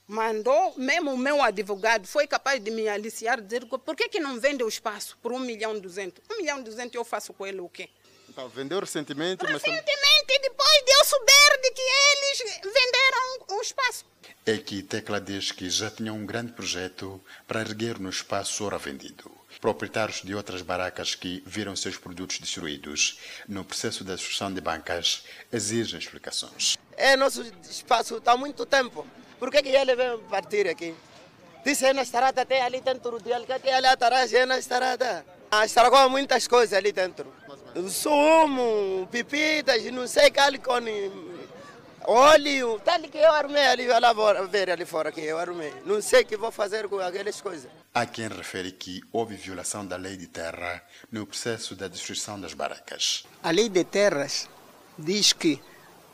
mandou, mesmo o meu advogado foi capaz de me aliciar, dizer por que, que não vende o espaço por um milhão e duzentos? Um milhão e duzentos eu faço com ele o quê? Então, vendeu recentemente, recentemente, mas... depois de eu souber de que eles venderam o espaço. É que Tecla diz que já tinha um grande projeto para erguer no espaço ora vendido. Proprietários de outras barracas que viram seus produtos destruídos no processo da destruição de bancas exigem explicações. É nosso espaço está há muito tempo. Por que, que ele veio partir aqui? Disse é na estrada, tem ali dentro de Alcate, ali atrás é na estrada. Ah, estragou muitas coisas ali dentro. Sumo, pipitas, não sei, calicone, óleo. Tá ali que eu armei ali, vai lá ver ali fora que eu armei. Não sei o que vou fazer com aquelas coisas. Há quem refere que houve violação da lei de terra no processo da destruição das barracas. A lei de terras diz que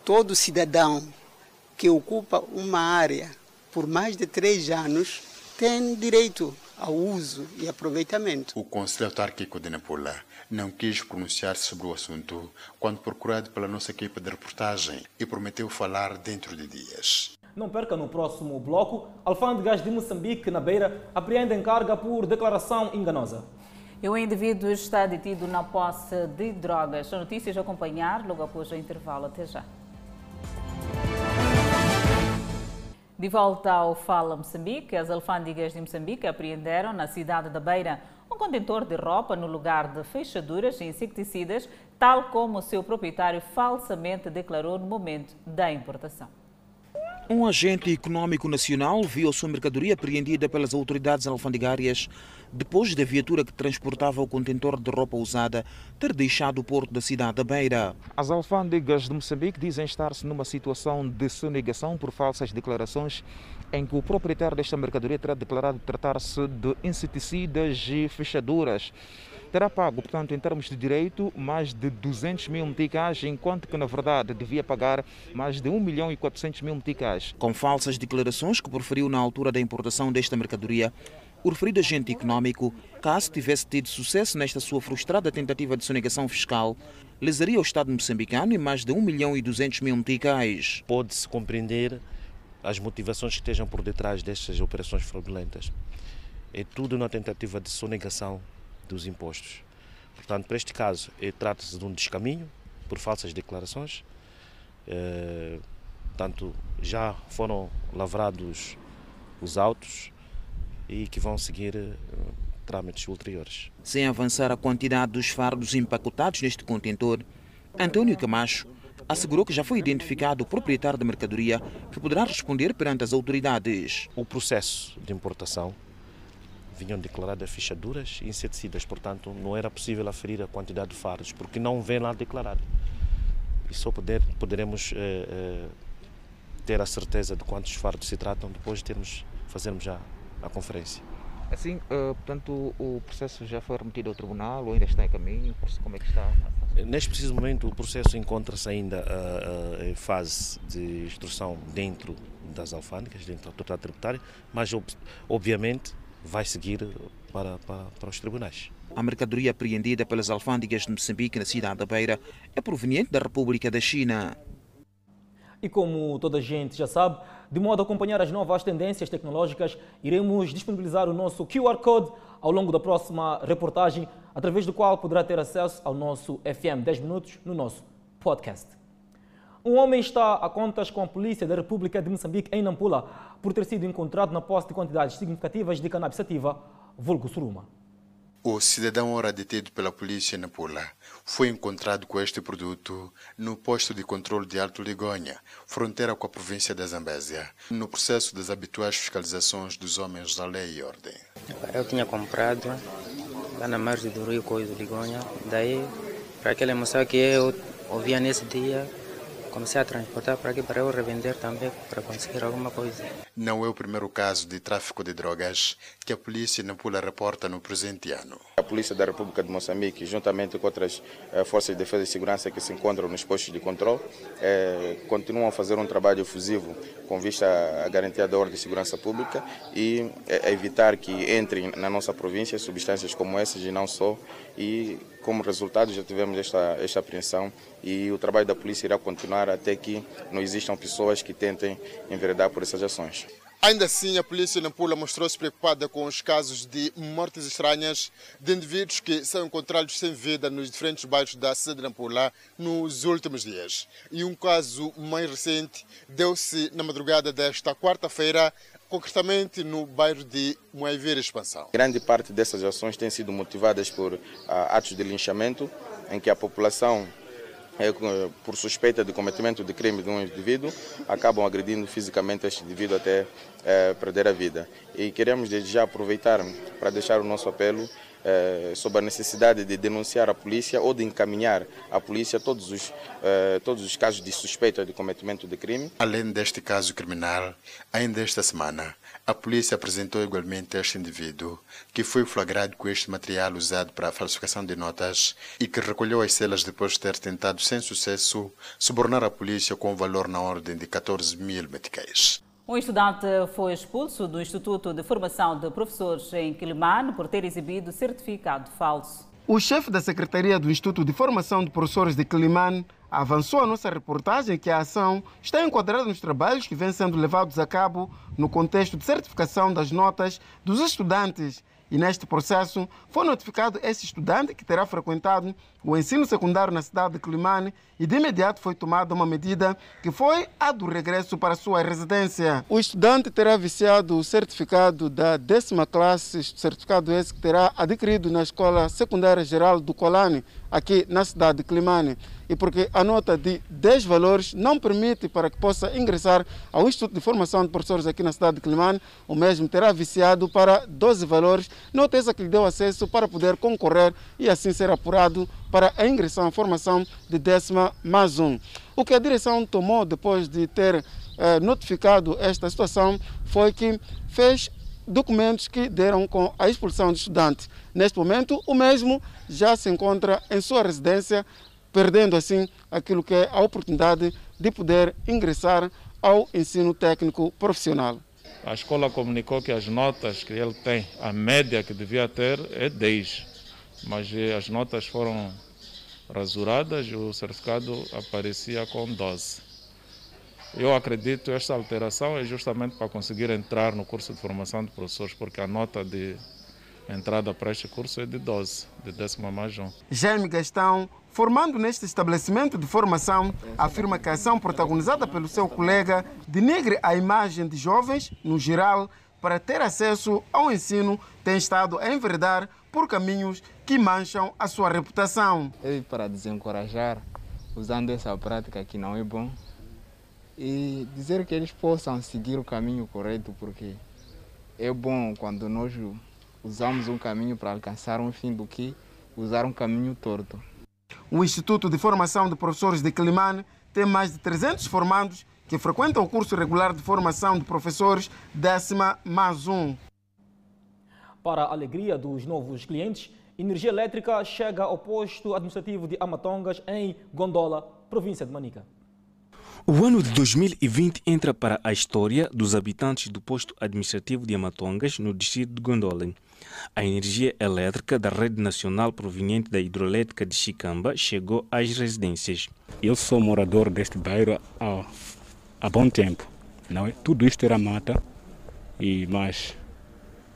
todo cidadão que ocupa uma área por mais de três anos tem direito ao uso e aproveitamento. O Conselho Autárquico de Nampula não quis pronunciar-se sobre o assunto quando procurado pela nossa equipe de reportagem e prometeu falar dentro de dias. Não perca no próximo bloco, alfândegas de Moçambique, na Beira, apreendem carga por declaração enganosa. E o indivíduo está detido na posse de drogas. São notícias a acompanhar logo após o intervalo. Até já. De volta ao Fala Moçambique, as alfândegas de Moçambique apreenderam na cidade da Beira contentor de roupa no lugar de fechaduras e insecticidas, tal como o seu proprietário falsamente declarou no momento da importação. Um agente econômico nacional viu a sua mercadoria apreendida pelas autoridades alfandegárias depois da viatura que transportava o contentor de roupa usada ter deixado o porto da cidade da Beira. As alfândegas de Moçambique dizem estar-se numa situação de sonegação por falsas declarações em que o proprietário desta mercadoria terá declarado tratar-se de inseticidas e fechaduras terá pago, portanto, em termos de direito, mais de 200 mil meticais, enquanto que, na verdade, devia pagar mais de 1 milhão e 400 mil meticais. Com falsas declarações que proferiu na altura da importação desta mercadoria, o referido agente econômico, caso tivesse tido sucesso nesta sua frustrada tentativa de sonegação fiscal, lesaria o Estado moçambicano em mais de 1 milhão e 200 mil meticais. Pode-se compreender as motivações que estejam por detrás destas operações fraudulentas. É tudo na tentativa de sonegação dos impostos. Portanto, para este caso, trata-se de um descaminho por falsas declarações. Eh, portanto, já foram lavrados os autos e que vão seguir eh, trâmites ulteriores. Sem avançar a quantidade dos fardos empacotados neste contentor, António Camacho assegurou que já foi identificado o proprietário da mercadoria que poderá responder perante as autoridades. O processo de importação vinham declaradas fechaduras e inseticidas, portanto não era possível aferir a quantidade de fardos, porque não vem lá declarado. E só poder, poderemos eh, eh, ter a certeza de quantos fardos se tratam depois de termos, fazermos já a conferência. Assim, uh, portanto, o processo já foi remetido ao tribunal ou ainda está em caminho? Como é que está? Neste preciso momento, o processo encontra-se ainda uh, uh, em fase de instrução dentro das alfândegas, dentro da autoridade tributária, mas ob obviamente vai seguir para, para, para os tribunais. A mercadoria apreendida pelas alfândegas de Moçambique na cidade da Beira é proveniente da República da China. E como toda a gente já sabe, de modo a acompanhar as novas tendências tecnológicas, iremos disponibilizar o nosso QR Code ao longo da próxima reportagem, através do qual poderá ter acesso ao nosso FM 10 Minutos no nosso podcast. Um homem está a contas com a polícia da República de Moçambique em Nampula por ter sido encontrado na posse de quantidades significativas de cannabis sativa, vulgo suruma. O cidadão ora detido pela polícia na Pula foi encontrado com este produto no posto de controle de Alto Ligonha, fronteira com a província da Zambésia, no processo das habituais fiscalizações dos homens da lei e ordem. Eu tinha comprado lá na margem do rio Coisa do Ligonha, daí para aquela emoção que eu ouvia nesse dia, comecei a transportar para aqui para eu revender também, para conseguir alguma coisa. Não é o primeiro caso de tráfico de drogas que a polícia na Pula reporta no presente ano. A Polícia da República de Moçambique, juntamente com outras eh, forças de defesa e segurança que se encontram nos postos de controle, eh, continuam a fazer um trabalho efusivo com vista à garantia da ordem e segurança pública e eh, evitar que entrem na nossa província substâncias como essas e não só. E como resultado já tivemos esta, esta apreensão e o trabalho da polícia irá continuar até que não existam pessoas que tentem enveredar por essas ações. Ainda assim, a polícia Nampula mostrou-se preocupada com os casos de mortes estranhas de indivíduos que são encontrados sem vida nos diferentes bairros da cidade de Nampula nos últimos dias. E um caso mais recente deu-se na madrugada desta quarta-feira, concretamente no bairro de Moaivira Expansão. Grande parte dessas ações tem sido motivadas por uh, atos de linchamento, em que a população é, por suspeita de cometimento de crime de um indivíduo, acabam agredindo fisicamente este indivíduo até é, perder a vida. E queremos desde já aproveitar para deixar o nosso apelo é, sobre a necessidade de denunciar a polícia ou de encaminhar à polícia todos os, é, todos os casos de suspeita de cometimento de crime. Além deste caso criminal, ainda esta semana, a polícia apresentou igualmente este indivíduo, que foi flagrado com este material usado para a falsificação de notas e que recolheu as celas depois de ter tentado, sem sucesso, subornar a polícia com um valor na ordem de 14 mil meticais. Um estudante foi expulso do Instituto de Formação de Professores em Quilimane por ter exibido certificado falso. O chefe da Secretaria do Instituto de Formação de Professores de Quilimane avançou a nossa reportagem que a ação está enquadrada nos trabalhos que vêm sendo levados a cabo no contexto de certificação das notas dos estudantes. E neste processo foi notificado esse estudante que terá frequentado o ensino secundário na cidade de Climane e de imediato foi tomada uma medida que foi a do regresso para sua residência. O estudante terá viciado o certificado da décima classe, certificado esse que terá adquirido na Escola Secundária Geral do Colane, aqui na cidade de Climane e porque a nota de 10 valores não permite para que possa ingressar ao Instituto de Formação de Professores aqui na cidade de Climane, o mesmo terá viciado para 12 valores, nota essa que lhe deu acesso para poder concorrer e assim ser apurado para a ingressão à formação de décima mais um. O que a direção tomou depois de ter eh, notificado esta situação foi que fez documentos que deram com a expulsão do estudante. Neste momento, o mesmo já se encontra em sua residência perdendo assim aquilo que é a oportunidade de poder ingressar ao ensino técnico profissional. A escola comunicou que as notas que ele tem, a média que devia ter é 10, mas eh, as notas foram rasuradas e o certificado aparecia com 12. Eu acredito que esta alteração é justamente para conseguir entrar no curso de formação de professores, porque a nota de entrada para este curso é de 12, de décima mais um. Jaime Gastão, formando neste estabelecimento de formação, afirma que a ação protagonizada pelo seu colega denigre a imagem de jovens, no geral, para ter acesso ao ensino, tem estado a enveredar por caminhos que mancham a sua reputação. É para desencorajar, usando essa prática que não é bom, e dizer que eles possam seguir o caminho correto, porque é bom quando nós usamos um caminho para alcançar um fim do que usar um caminho torto. O Instituto de Formação de Professores de Climane tem mais de 300 formandos que frequentam o curso regular de formação de professores décima mais um. Para a alegria dos novos clientes, energia elétrica chega ao posto administrativo de Amatongas, em Gondola, província de Manica. O ano de 2020 entra para a história dos habitantes do posto administrativo de Amatongas, no distrito de Gondola. A energia elétrica da rede nacional proveniente da hidroelétrica de Chicamba chegou às residências. Eu sou morador deste bairro há, há bom tempo. Não é? Tudo isto era mata, e mas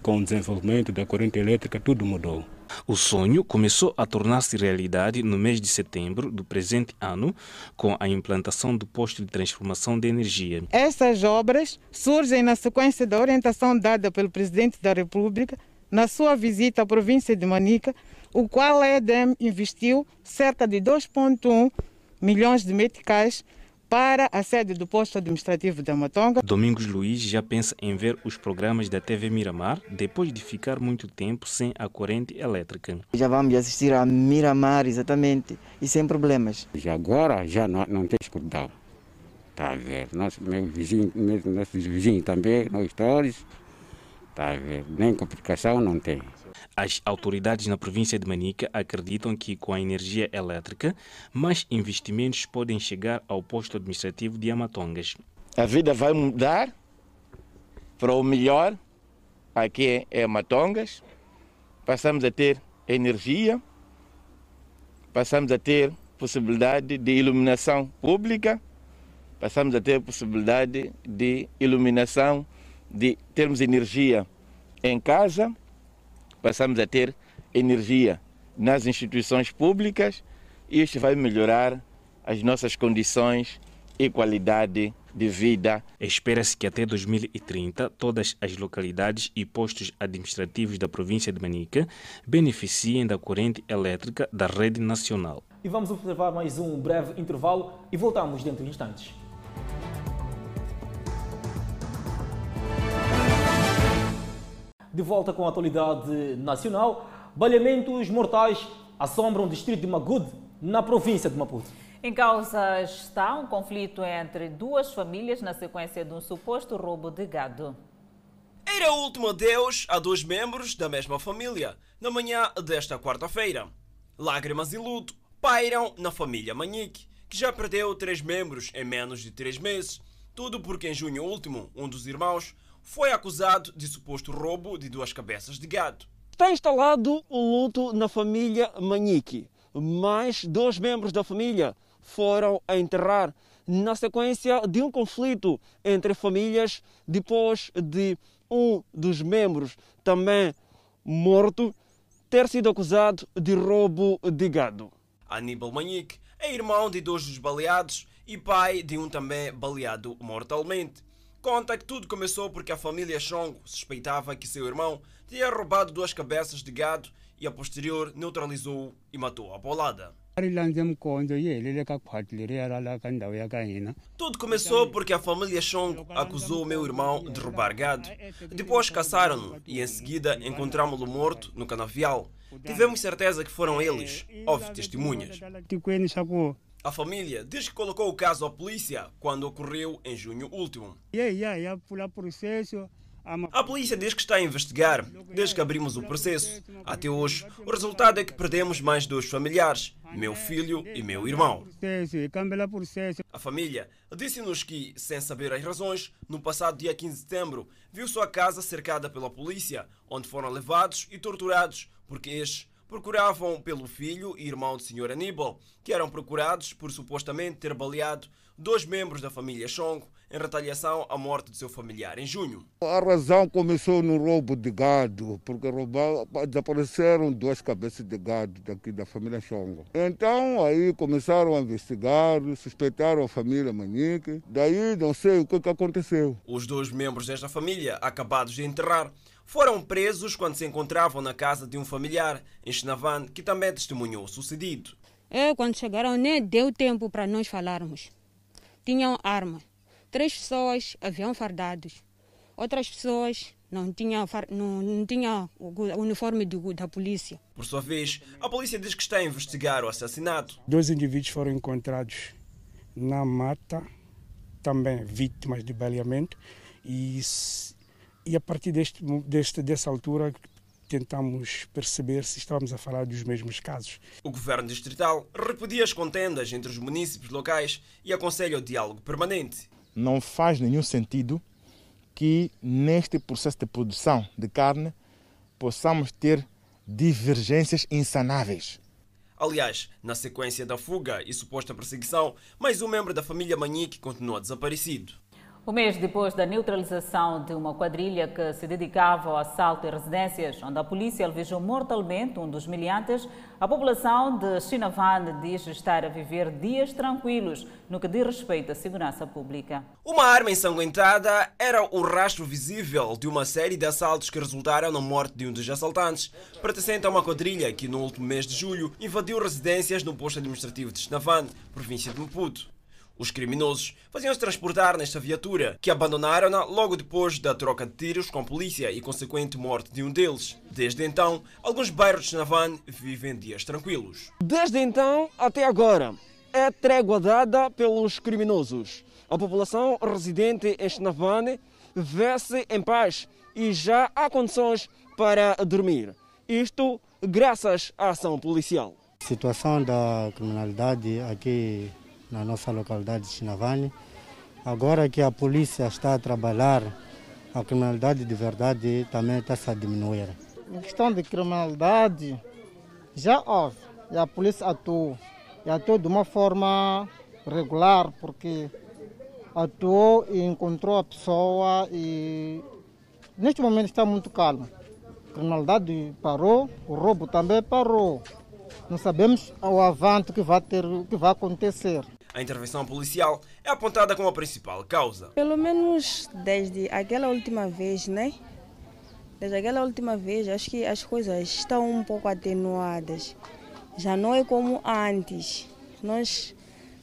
com o desenvolvimento da corrente elétrica tudo mudou. O sonho começou a tornar-se realidade no mês de setembro do presente ano, com a implantação do posto de transformação de energia. Essas obras surgem na sequência da orientação dada pelo Presidente da República na sua visita à província de Manica, o qual a EDEM investiu cerca de 2,1 milhões de meticais para a sede do posto administrativo da Matonga. Domingos Luiz já pensa em ver os programas da TV Miramar depois de ficar muito tempo sem a corrente elétrica. Já vamos assistir a Miramar, exatamente, e sem problemas. Já agora já não, não tem escutado. Está a ver? Nosso, meu vizinho, meu, nosso vizinho também, nós todos, está a ver? Nem complicação não tem. As autoridades na província de Manica acreditam que, com a energia elétrica, mais investimentos podem chegar ao posto administrativo de Amatongas. A vida vai mudar para o melhor aqui em Amatongas. Passamos a ter energia, passamos a ter possibilidade de iluminação pública, passamos a ter possibilidade de iluminação de termos energia em casa, passamos a ter energia nas instituições públicas e isto vai melhorar as nossas condições e qualidade de vida. Espera-se que até 2030 todas as localidades e postos administrativos da província de Manica beneficiem da corrente elétrica da rede nacional. E vamos observar mais um breve intervalo e voltamos dentro de instantes. De volta com a atualidade nacional, baleamentos mortais assombram o distrito de Magud, na província de Maputo. Em causa está um conflito entre duas famílias na sequência de um suposto roubo de gado. Era o último adeus a dois membros da mesma família, na manhã desta quarta-feira. Lágrimas e luto pairam na família Manique, que já perdeu três membros em menos de três meses. Tudo porque em junho último, um dos irmãos foi acusado de suposto roubo de duas cabeças de gado. Está instalado o luto na família Manique. Mais dois membros da família foram a enterrar na sequência de um conflito entre famílias depois de um dos membros, também morto, ter sido acusado de roubo de gado. Aníbal Manique é irmão de dois dos baleados e pai de um também baleado mortalmente. Conta que tudo começou porque a família Chongo suspeitava que seu irmão tinha roubado duas cabeças de gado e a posterior neutralizou e matou a bolada. Tudo começou porque a família Chong acusou meu irmão de roubar gado. Depois caçaram-no e em seguida encontramos-lo morto no canavial. Tivemos certeza que foram eles. Houve testemunhas. A família diz que colocou o caso à polícia quando ocorreu em junho último. A polícia diz que está a investigar desde que abrimos o processo. Até hoje, o resultado é que perdemos mais dois familiares, meu filho e meu irmão. A família disse-nos que, sem saber as razões, no passado dia 15 de setembro, viu sua casa cercada pela polícia, onde foram levados e torturados porque estes procuravam pelo filho e irmão do Sr. Aníbal, que eram procurados por supostamente ter baleado dois membros da família Chongo em retaliação à morte de seu familiar em junho. A razão começou no roubo de gado, porque roubaram, desapareceram duas cabeças de gado daqui da família Chongo. Então aí começaram a investigar, suspeitaram a família Manique, daí não sei o que, que aconteceu. Os dois membros desta família, acabados de enterrar, foram presos quando se encontravam na casa de um familiar em Xinavan, que também testemunhou o sucedido. É, quando chegaram, nem deu tempo para nós falarmos. Tinham arma. Três pessoas haviam fardados. Outras pessoas não tinham, não, não tinham o uniforme do, da polícia. Por sua vez, a polícia diz que está a investigar o assassinato. Dois indivíduos foram encontrados na mata, também vítimas de baleamento, e e a partir deste, deste, dessa altura tentamos perceber se estávamos a falar dos mesmos casos. O governo distrital repudia as contendas entre os municípios locais e aconselha o diálogo permanente. Não faz nenhum sentido que neste processo de produção de carne possamos ter divergências insanáveis. Aliás, na sequência da fuga e suposta perseguição, mais um membro da família Manique continua desaparecido. Um mês depois da neutralização de uma quadrilha que se dedicava ao assalto em residências, onde a polícia alvejou mortalmente um dos miliantes, a população de Chinavan diz estar a viver dias tranquilos no que diz respeito à segurança pública. Uma arma ensanguentada era o rastro visível de uma série de assaltos que resultaram na morte de um dos assaltantes, pertencente a uma quadrilha que no último mês de julho invadiu residências no posto administrativo de Chinavan, província de Maputo. Os criminosos faziam-se transportar nesta viatura, que abandonaram-na logo depois da troca de tiros com a polícia e consequente morte de um deles. Desde então, alguns bairros de Xinavan vivem dias tranquilos. Desde então até agora, é trégua dada pelos criminosos. A população residente em Xinavan vê-se em paz e já há condições para dormir. Isto graças à ação policial. A situação da criminalidade aqui na nossa localidade de Chinavani. Agora que a polícia está a trabalhar, a criminalidade de verdade também está a diminuir. Em questão de criminalidade, já houve, e a polícia atuou, e atuou de uma forma regular, porque atuou e encontrou a pessoa e neste momento está muito calmo. A criminalidade parou, o roubo também parou. Não sabemos o avante que vai, ter, que vai acontecer. A intervenção policial é apontada como a principal causa. Pelo menos desde aquela última vez, né? Desde aquela última vez, acho que as coisas estão um pouco atenuadas. Já não é como antes. Nós,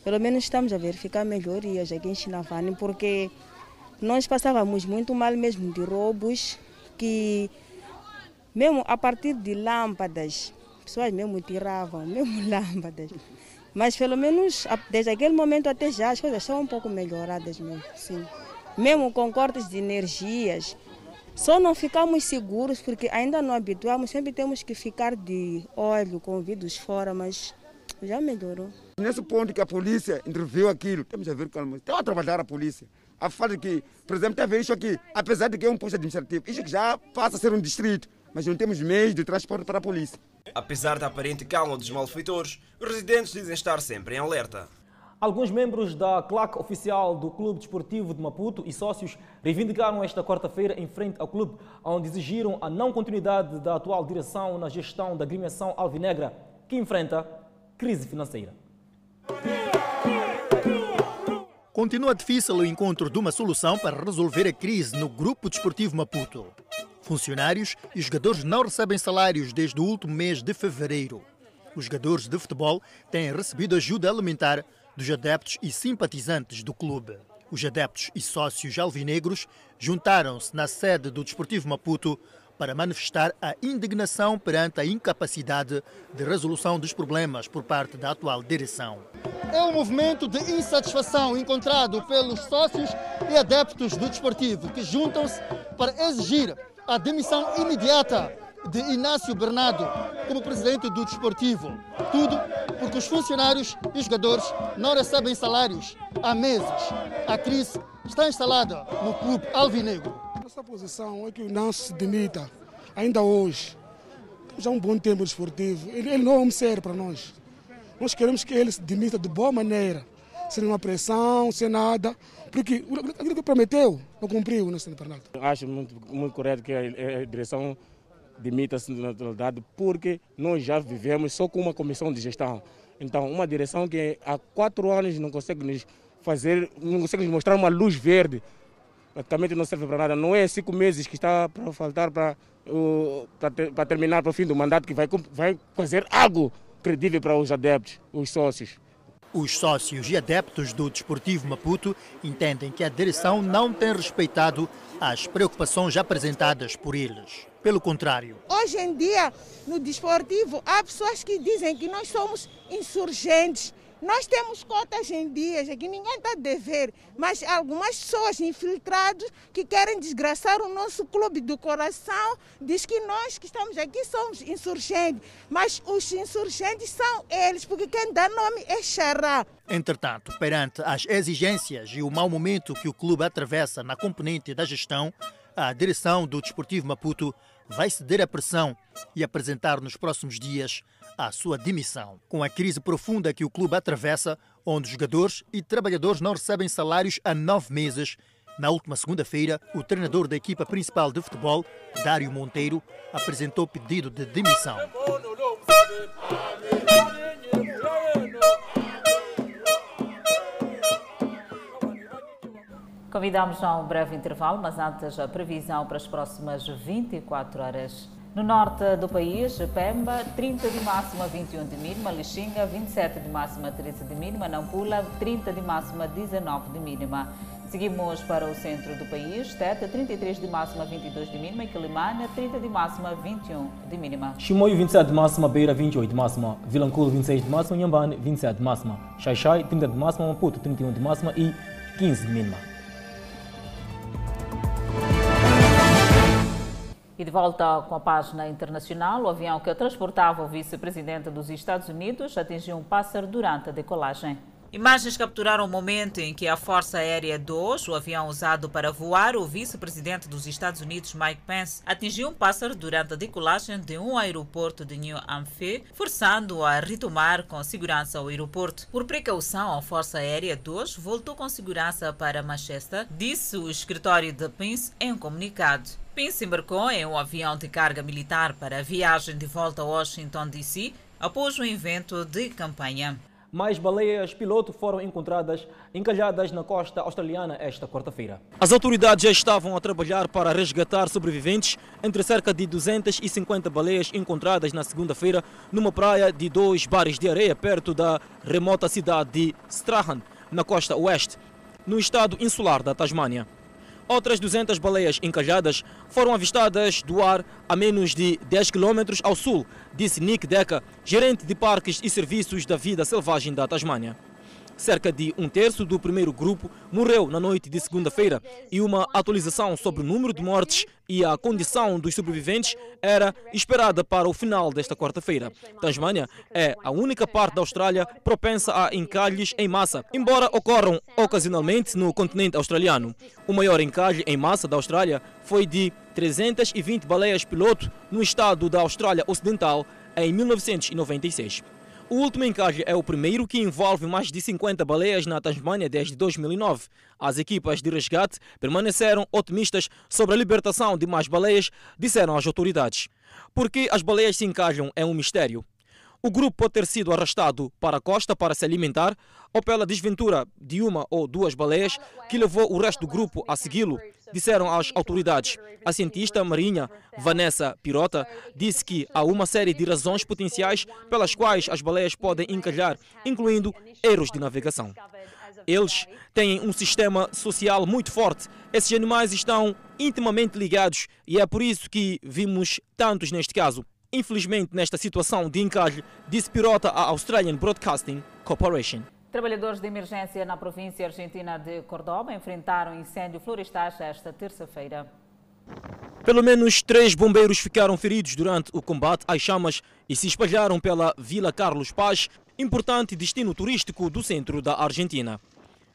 pelo menos, estamos a verificar melhorias aqui em Chinavane, porque nós passávamos muito mal mesmo de roubos, que mesmo a partir de lâmpadas, pessoas mesmo tiravam, mesmo lâmpadas. Mas pelo menos desde aquele momento até já as coisas estão um pouco melhoradas mesmo, sim. Mesmo com cortes de energias, só não ficamos seguros porque ainda não habituamos, sempre temos que ficar de olho, com ouvidos fora, mas já melhorou. Nesse ponto que a polícia interviu aquilo, temos a ver com Estão a trabalhar a polícia. A falta que, por exemplo, está a ver isso aqui, apesar de que é um posto administrativo, isso já passa a ser um distrito, mas não temos meios de transporte para a polícia. Apesar da aparente calma dos malfeitores, os residentes dizem estar sempre em alerta. Alguns membros da claque oficial do Clube Desportivo de Maputo e sócios reivindicaram esta quarta-feira em frente ao clube, onde exigiram a não continuidade da atual direção na gestão da agremiação alvinegra, que enfrenta crise financeira. Continua difícil o encontro de uma solução para resolver a crise no Grupo Desportivo Maputo. Funcionários e jogadores não recebem salários desde o último mês de fevereiro. Os jogadores de futebol têm recebido ajuda alimentar dos adeptos e simpatizantes do clube. Os adeptos e sócios alvinegros juntaram-se na sede do Desportivo Maputo para manifestar a indignação perante a incapacidade de resolução dos problemas por parte da atual direção. É um movimento de insatisfação encontrado pelos sócios e adeptos do desportivo que juntam-se para exigir a demissão imediata de Inácio Bernardo como presidente do desportivo. Tudo porque os funcionários e os jogadores não recebem salários há meses. A crise está instalada no clube alvinegro. Nossa posição é que o Inácio se demita, ainda hoje. Já um bom tempo desportivo. Ele, ele não é um sério para nós. Nós queremos que ele se demita de boa maneira, sem uma pressão, sem nada, porque aquilo que prometeu não cumpriu, né, Sr. Bernardo? Acho muito, muito correto que a, a direção demita-se na naturalidade, porque nós já vivemos só com uma comissão de gestão. Então, uma direção que há quatro anos não consegue nos fazer, não consegue nos mostrar uma luz verde, praticamente não serve para nada. Não é cinco meses que está para faltar para, para terminar para o fim do mandato que vai, vai fazer algo credível para os adeptos, os sócios. Os sócios e adeptos do Desportivo Maputo entendem que a direção não tem respeitado as preocupações apresentadas por eles. Pelo contrário. Hoje em dia, no desportivo, há pessoas que dizem que nós somos insurgentes, nós temos cotas em dias, aqui ninguém está a dever, mas algumas pessoas infiltradas que querem desgraçar o nosso clube do coração, diz que nós que estamos aqui somos insurgentes, mas os insurgentes são eles, porque quem dá nome é Xará. Entretanto, perante as exigências e o mau momento que o clube atravessa na componente da gestão, a direção do Desportivo Maputo vai ceder à pressão e apresentar nos próximos dias a sua demissão. Com a crise profunda que o clube atravessa, onde jogadores e trabalhadores não recebem salários há nove meses, na última segunda-feira, o treinador da equipa principal de futebol, Dário Monteiro, apresentou pedido de demissão. Convidamos a um breve intervalo, mas antes a previsão para as próximas 24 horas. No norte do país, Pemba, 30 de máxima, 21 de mínima, Lixinga, 27 de máxima, 13 de mínima, Nampula, 30 de máxima, 19 de mínima. Seguimos para o centro do país, Teta, 33 de máxima, 22 de mínima, e Quilimane, 30 de máxima, 21 de mínima. Chimoio, 27 de máxima, Beira, 28 de máxima, Vilanculo, 26 de máxima, Nhambane, 27 de máxima, Xaixai, 30 de máxima, Maputo, 31 de máxima e 15 de mínima. E de volta com a página internacional, o avião que transportava o vice-presidente dos Estados Unidos atingiu um pássaro durante a decolagem. Imagens capturaram o momento em que a Força Aérea 2, o avião usado para voar o vice-presidente dos Estados Unidos Mike Pence, atingiu um pássaro durante a decolagem de um aeroporto de New Amphi, forçando-o a retomar com segurança o aeroporto. Por precaução, a Força Aérea 2 voltou com segurança para Manchester, disse o escritório de Pence em um comunicado. Pence embarcou em um avião de carga militar para a viagem de volta a Washington, D.C., após um evento de campanha. Mais baleias piloto foram encontradas encalhadas na costa australiana esta quarta-feira. As autoridades já estavam a trabalhar para resgatar sobreviventes entre cerca de 250 baleias encontradas na segunda-feira numa praia de dois bares de areia perto da remota cidade de Strahan, na costa oeste, no estado insular da Tasmânia. Outras 200 baleias encalhadas foram avistadas do ar a menos de 10 km ao sul, disse Nick Decker, gerente de parques e serviços da vida selvagem da Tasmânia. Cerca de um terço do primeiro grupo morreu na noite de segunda-feira e uma atualização sobre o número de mortes e a condição dos sobreviventes era esperada para o final desta quarta-feira. Tasmânia é a única parte da Austrália propensa a encalhes em massa, embora ocorram ocasionalmente no continente australiano. O maior encalhe em massa da Austrália foi de 320 baleias piloto no estado da Austrália Ocidental em 1996. O último encaixe é o primeiro que envolve mais de 50 baleias na Tasmânia desde 2009. As equipas de resgate permaneceram otimistas sobre a libertação de mais baleias, disseram as autoridades. Por que as baleias se encaixam é um mistério. O grupo pode ter sido arrastado para a costa para se alimentar ou pela desventura de uma ou duas baleias que levou o resto do grupo a segui-lo, disseram as autoridades. A cientista marinha Vanessa Pirota disse que há uma série de razões potenciais pelas quais as baleias podem encalhar, incluindo erros de navegação. Eles têm um sistema social muito forte. Esses animais estão intimamente ligados e é por isso que vimos tantos neste caso. Infelizmente, nesta situação de encalhe, disse Pirota à Australian Broadcasting Corporation. Trabalhadores de emergência na província argentina de Córdoba enfrentaram incêndio florestal esta terça-feira. Pelo menos três bombeiros ficaram feridos durante o combate às chamas e se espalharam pela Vila Carlos Paz, importante destino turístico do centro da Argentina.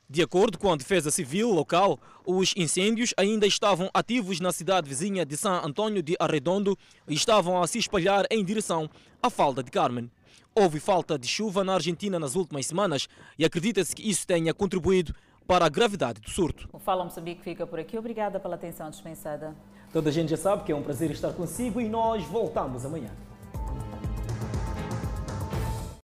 De acordo com a Defesa Civil local, os incêndios ainda estavam ativos na cidade vizinha de San Antônio de Arredondo e estavam a se espalhar em direção à falda de Carmen. Houve falta de chuva na Argentina nas últimas semanas e acredita-se que isso tenha contribuído para a gravidade do surto. O Fala Moçambique fica por aqui. Obrigada pela atenção dispensada. Toda a gente já sabe que é um prazer estar consigo e nós voltamos amanhã.